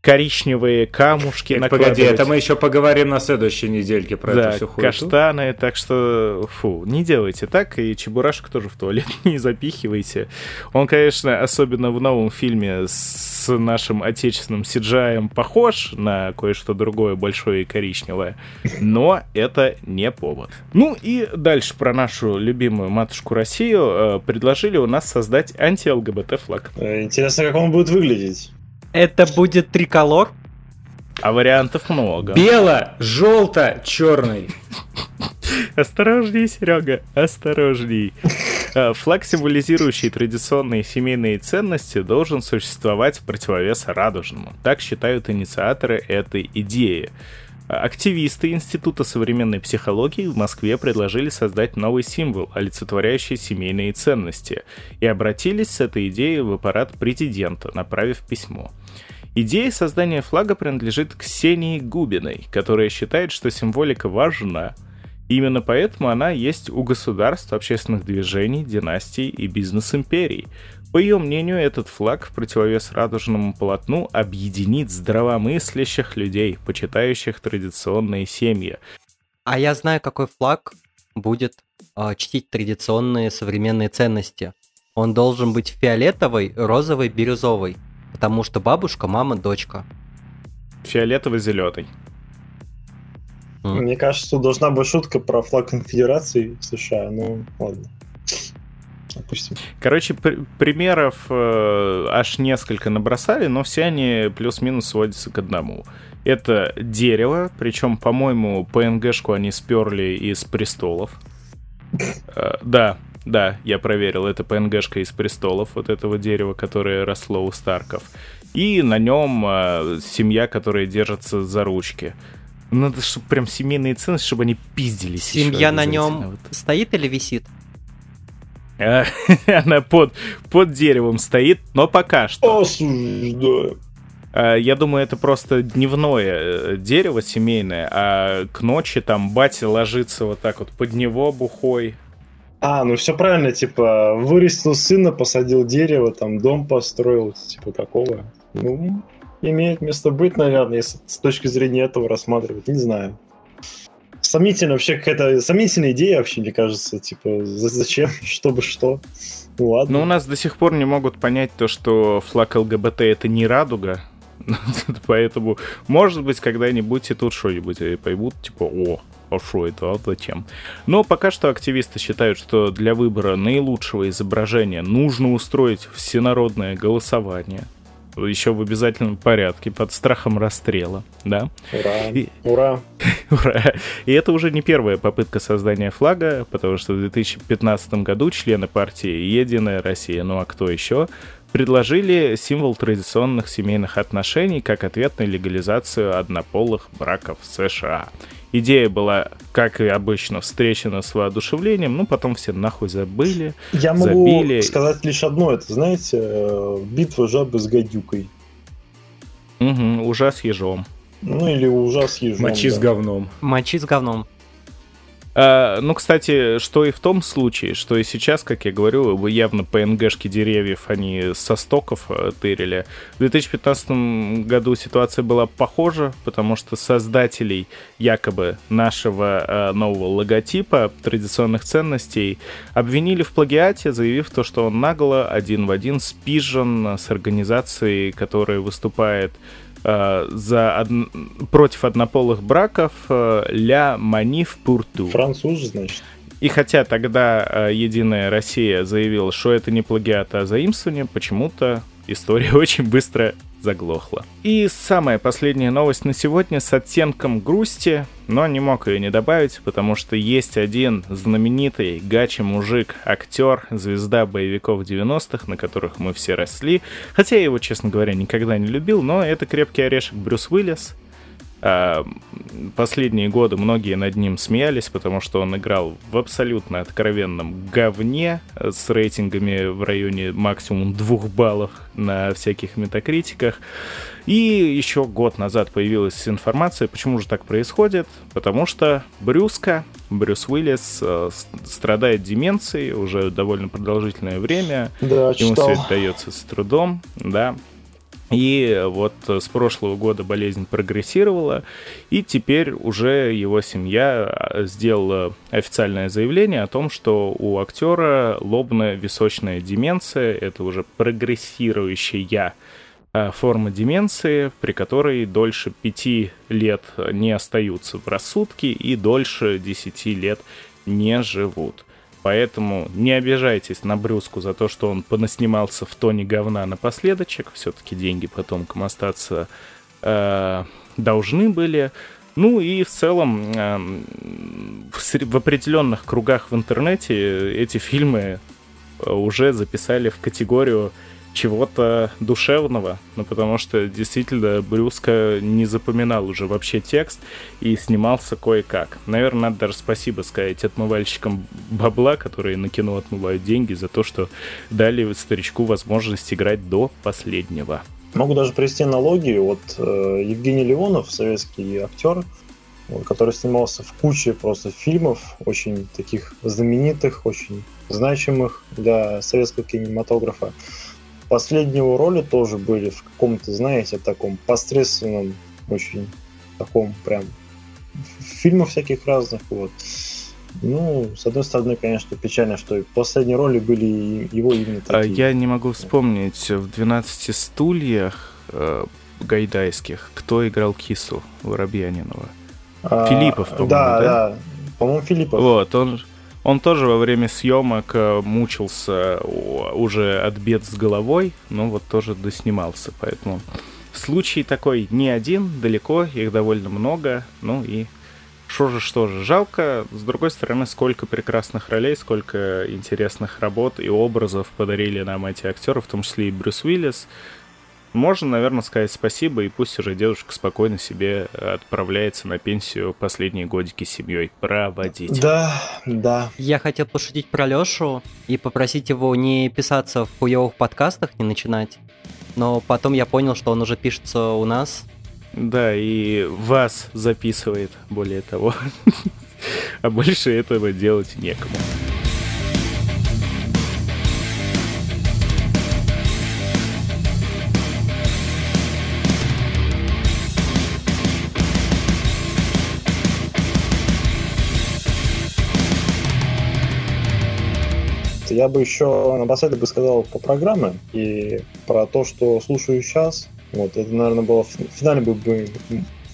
коричневые камушки Так, погоди, накладывать. это мы еще поговорим на следующей недельке про да, эту всю хуету. каштаны, так что, фу, не делайте так, и Чебурашек тоже в туалет не запихивайте. Он, конечно, особенно в новом фильме с нашим отечественным CGI похож на кое-что другое, большое и коричневое, но это не повод. Ну и дальше про нашу любимую матушку Россию э, предложили у нас создать анти-ЛГБТ флаг. Э, Интересно, как он будет выглядеть. Это будет триколор? А вариантов много. Бело, желто, черный. Осторожней, Серега, осторожней. А, Флаг, символизирующий традиционные семейные ценности, должен существовать в противовес радужному. Так считают инициаторы этой идеи. Активисты Института современной психологии в Москве предложили создать новый символ, олицетворяющий семейные ценности, и обратились с этой идеей в аппарат президента, направив письмо. Идея создания флага принадлежит Ксении Губиной, которая считает, что символика важна. Именно поэтому она есть у государств, общественных движений, династий и бизнес-империй. По ее мнению, этот флаг в противовес радужному полотну объединит здравомыслящих людей, почитающих традиционные семьи. А я знаю, какой флаг будет а, чтить традиционные современные ценности. Он должен быть фиолетовый, розовый, бирюзовый. Потому что бабушка, мама, дочка. Фиолетово-зеленый. Мне кажется, должна быть шутка про флаг конфедерации США, ну ладно. Допустим. Короче, пр- примеров э, аж несколько набросали, но все они плюс-минус сводятся к одному. Это дерево, причем, по-моему, ПНГшку они сперли из престолов. Э, да, да, я проверил, это ПНГшка из престолов, вот этого дерева, которое росло у Старков. И на нем э, семья, которая держится за ручки. Надо, чтобы прям семейные ценности, чтобы они пиздились. еще Семья на нем Вот. стоит или висит? Она под, под деревом стоит, но пока что. Осуждаю. А, Я думаю, это просто дневное э, дерево семейное, а к ночи там батя ложится вот так вот под него бухой. А, ну все правильно, типа, вырастил сына, посадил дерево, там дом построил, типа такого. Ну, имеет место быть, наверное, если с точки зрения этого рассматривать, не знаю. Сомнительно вообще какая-то сомнительная идея вообще, мне кажется, типа, за- зачем, чтобы что. Ну ладно. Но у нас до сих пор не могут понять то, что флаг ЛГБТ это не радуга. Поэтому, может быть, когда-нибудь и тут что-нибудь э, поймут, типа, о, а что это, а зачем? Но пока что активисты считают, что для выбора наилучшего изображения нужно устроить всенародное голосование. Еще в обязательном порядке, под страхом расстрела, да? Ура, И- ура. Ура! И это уже не первая попытка создания флага, потому что в 2015 году члены партии «Единая Россия», ну а кто еще, предложили символ традиционных семейных отношений как ответ на легализацию однополых браков в США. Идея была, как и обычно, встречена с воодушевлением, ну потом все нахуй забыли. Я могу Забили. сказать лишь одно, это, знаете, э, битва жабы с гадюкой. Мгм, ужас ежом. Ну или ужас ежом. Мочи с да. говном. Мочи с говном. А, ну, кстати, что и в том случае, что и сейчас, как я говорю, явно ПНГшки деревьев, они со стоков э, тырили. В 2015 году ситуация была похожа, потому что создателей якобы нашего э, нового логотипа традиционных ценностей обвинили в плагиате, заявив то, что он нагло один в один спижен с организацией, которая выступает э, за одн- против однополых браков э, «Ля Маниф Пурту». Француз, значит. И хотя тогда э, Единая Россия заявила, что это не плагиат, а заимствование, почему-то история очень быстро заглохла. И самая последняя новость на сегодня с оттенком грусти, но не мог ее не добавить, потому что есть один знаменитый гачи-мужик, актер, звезда боевиков 90-х, на которых мы все росли. Хотя я его, честно говоря, никогда не любил, но это крепкий орешек Брюс Уиллис. А, Последние годы многие над ним смеялись, потому что он играл в абсолютно откровенном говне э, с рейтингами в районе максимум двух баллов на всяких метакритиках. И еще год назад появилась информация, почему же так происходит. Потому что Брюска, Брюс Уиллис э, страдает деменцией уже довольно продолжительное время. Да, Ему читал. все это дается с трудом, да. И вот с прошлого года болезнь прогрессировала, и теперь уже его семья а, сделала официальное заявление о том, что у актера лобно-височная деменция, это уже прогрессирующая а, форма деменции, при которой дольше пяти лет не остаются в рассудке и дольше 10 лет не живут. Поэтому не обижайтесь на Брюску за то, что он понаснимался в тоне говна напоследочек. Все-таки деньги потомкам остаться э, должны были. Ну и в целом э, в, в определенных кругах в интернете эти фильмы э, уже записали в категорию чего-то душевного, ну потому что действительно Брюска не запоминал уже вообще текст и снимался кое-как. Наверное, надо даже спасибо сказать отмывальщикам бабла, которые на кино отмывают деньги за то, что дали старичку возможность играть до последнего. Могу даже привести аналогию. Вот э, Евгений Леонов, советский актер, который снимался в куче просто фильмов, очень таких знаменитых, очень значимых для советского кинематографа. Последние его роли тоже были в каком-то, знаете, таком посредственном, очень таком прям фильмах всяких разных. Вот. Ну, с одной стороны, конечно, печально, что последние роли были его именно А такие. Я не могу вспомнить в 12 стульях э, гайдайских, кто играл кису Воробьянинова. А, Филиппов, по-моему, да, да? да. По-моему, Филиппов. Вот, он, он тоже во время съемок э, мучился уже от бед с головой, но вот тоже доснимался, поэтому случай такой не один, далеко, их довольно много, ну и что же, что же, жалко, с другой стороны, сколько прекрасных ролей, сколько интересных работ и образов подарили нам эти актеры, в том числе и Брюс Уиллис. Можно, наверное, сказать спасибо, и пусть уже дедушка спокойно себе отправляется на пенсию последние годики с семьей проводить. Да, да. Я хотел пошутить про Лешу и попросить его не писаться в хуевых подкастах, не начинать. Но потом я понял, что он уже пишется у нас. Да, и вас записывает, более того. А больше этого делать некому. Я бы еще напоследок бы сказал по программе и про то, что слушаю сейчас. Вот, это, наверное, было финально бы, бы-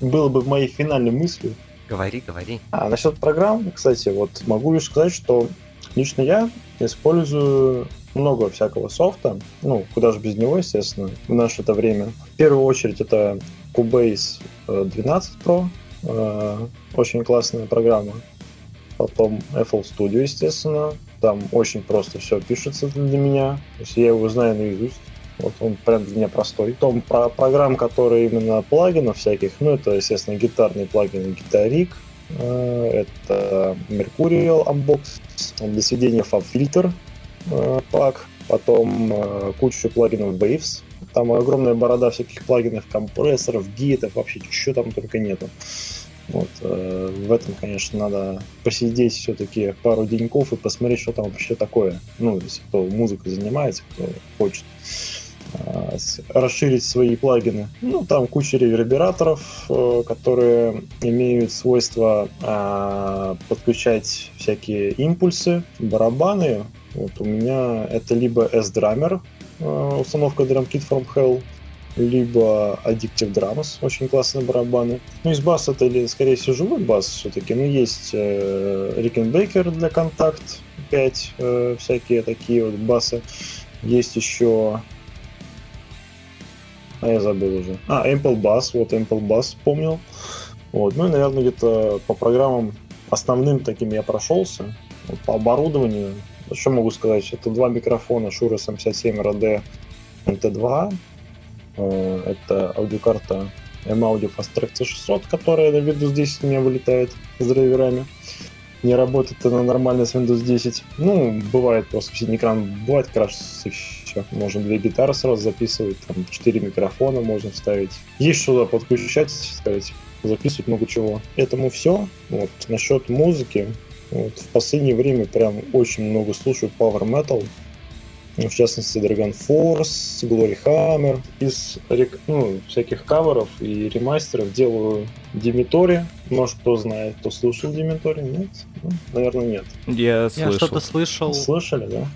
было бы моей финальной мыслью. Говори, говори. А насчет программ, кстати, вот могу лишь сказать, что лично я использую много всякого софта, ну, куда же без него, естественно, в наше это время. В первую очередь это Cubase э, 12 Pro, э, очень классная программа. Потом FL Studio, естественно, там очень просто все пишется для меня, то есть я его знаю наизусть. Вот он прям для меня простой. Потом про программ, которые именно плагинов всяких, ну, это, естественно, гитарные плагины Guitaric, э, это Mercurial Unbox, для сведения FabFilter э, пак, потом э, кучу плагинов Waves, там огромная борода всяких плагинов, компрессоров, гитов, вообще что там только нету. Вот, э, в этом, конечно, надо посидеть все-таки пару деньков и посмотреть, что там вообще такое. Ну, если кто музыкой занимается, кто хочет э, расширить свои плагины. Ну, там куча ревербераторов, э, которые имеют свойство подключать всякие импульсы, барабаны. Вот у меня это либо S-Drummer, установка Drum Kit from Hell, либо Addictive Drums, очень классные барабаны. Ну, из баса это, или, скорее всего, живой бас все-таки. Ну, есть э, Rickenbacker для контакт 5, э, всякие такие вот басы. Есть еще... А я забыл уже. А, Ample Bass, вот Ample Bass помнил. Вот, ну и, наверное, где-то по программам основным таким я прошелся. Вот по оборудованию, что могу сказать, это два микрофона Shure SM57 RD NT2, Э, это аудиокарта M-Audio Fast Track C600, которая на Windows 10 у меня вылетает с драйверами. Не работает она нормально с Windows 10. Ну, бывает просто синий экран, бывает крашится и все. Можно две гитары сразу записывать, там четыре микрофона можно вставить. Есть что подключать, сказать, записывать много чего. Этому все. Вот. Насчет музыки, вот, в последнее время прям очень много слушаю Power Metal. Ну, в частности, Dragon Force, Glory Hammer. Из рек- ну, всяких каверов и ремастеров делаю Димитори. Может, кто знает, кто слушал Димитори? Нет? Ну, наверное, нет. Я Я слышал. что-то слышал. Слышали, да?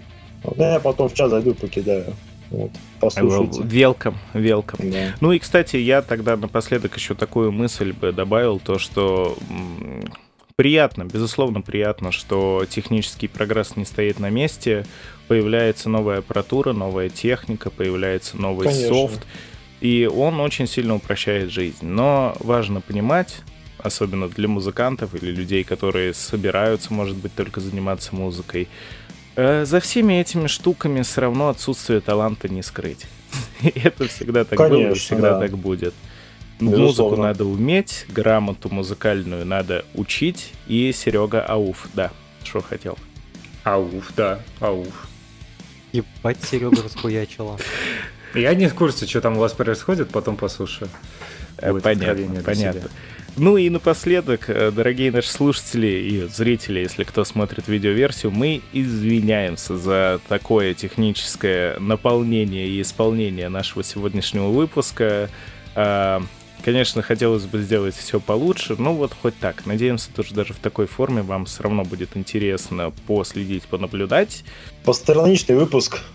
Вот я потом в чат зайду покидаю. Вот, послушайте. Велком, велком. Да. Ну и, кстати, я тогда напоследок еще такую мысль бы добавил, то, что приятно, безусловно приятно, что технический прогресс не стоит на месте, появляется новая аппаратура, новая техника, появляется новый Конечно. софт, и он очень сильно упрощает жизнь. Но важно понимать, особенно для музыкантов или людей, которые собираются, может быть, только заниматься музыкой, э, за всеми этими штуками все равно отсутствие таланта не скрыть. Это всегда так было и всегда да. так будет. Безусловно. Музыку надо уметь, грамоту музыкальную надо учить. И Серега Ауф, да, что хотел. Ауф, да, ауф. Ебать, Серега расхуячила. Я не в курсе, что там у вас происходит, потом послушаю. Э, Будет Понятно, понятно. себя. Ну и напоследок, э, дорогие наши слушатели и зрители, если кто смотрит видеоверсию, мы извиняемся за такое техническое наполнение и исполнение нашего сегодняшнего выпуска. Конечно, хотелось бы сделать все получше, но вот хоть так. Надеемся, тоже даже в такой форме вам все равно будет интересно последить, понаблюдать. Постраничный выпуск.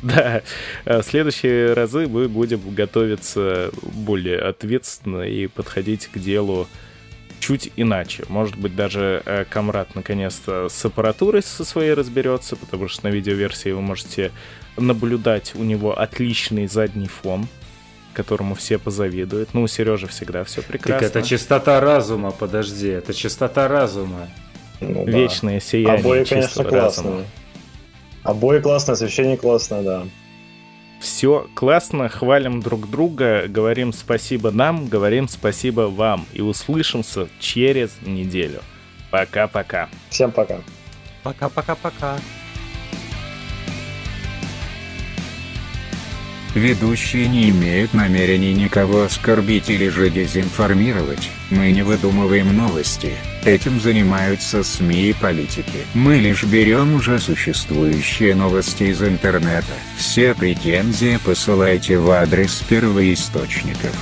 Да, э, в следующие разы мы будем готовиться более ответственно и подходить к делу чуть иначе. Может быть, даже э, Камрад наконец-то с аппаратурой со своей разберется, потому что на видеоверсии вы можете наблюдать у него отличный задний фон, которому все позавидуют. Ну, у Сережи всегда все прекрасно. Так это чистота разума, подожди, это чистота разума. Ну, да. Вечное сияние Обои, конечно, разума. классные. Обои классные, освещение классное, да. Все классно, хвалим друг друга, говорим спасибо нам, говорим спасибо вам. И услышимся через неделю. Пока-пока. Всем пока. Пока-пока-пока. Ведущие не имеют намерений никого оскорбить или же дезинформировать. Мы не выдумываем новости. Этим занимаются СМИ и политики. Мы лишь берем уже существующие новости из интернета. Все претензии посылайте в адрес первоисточников.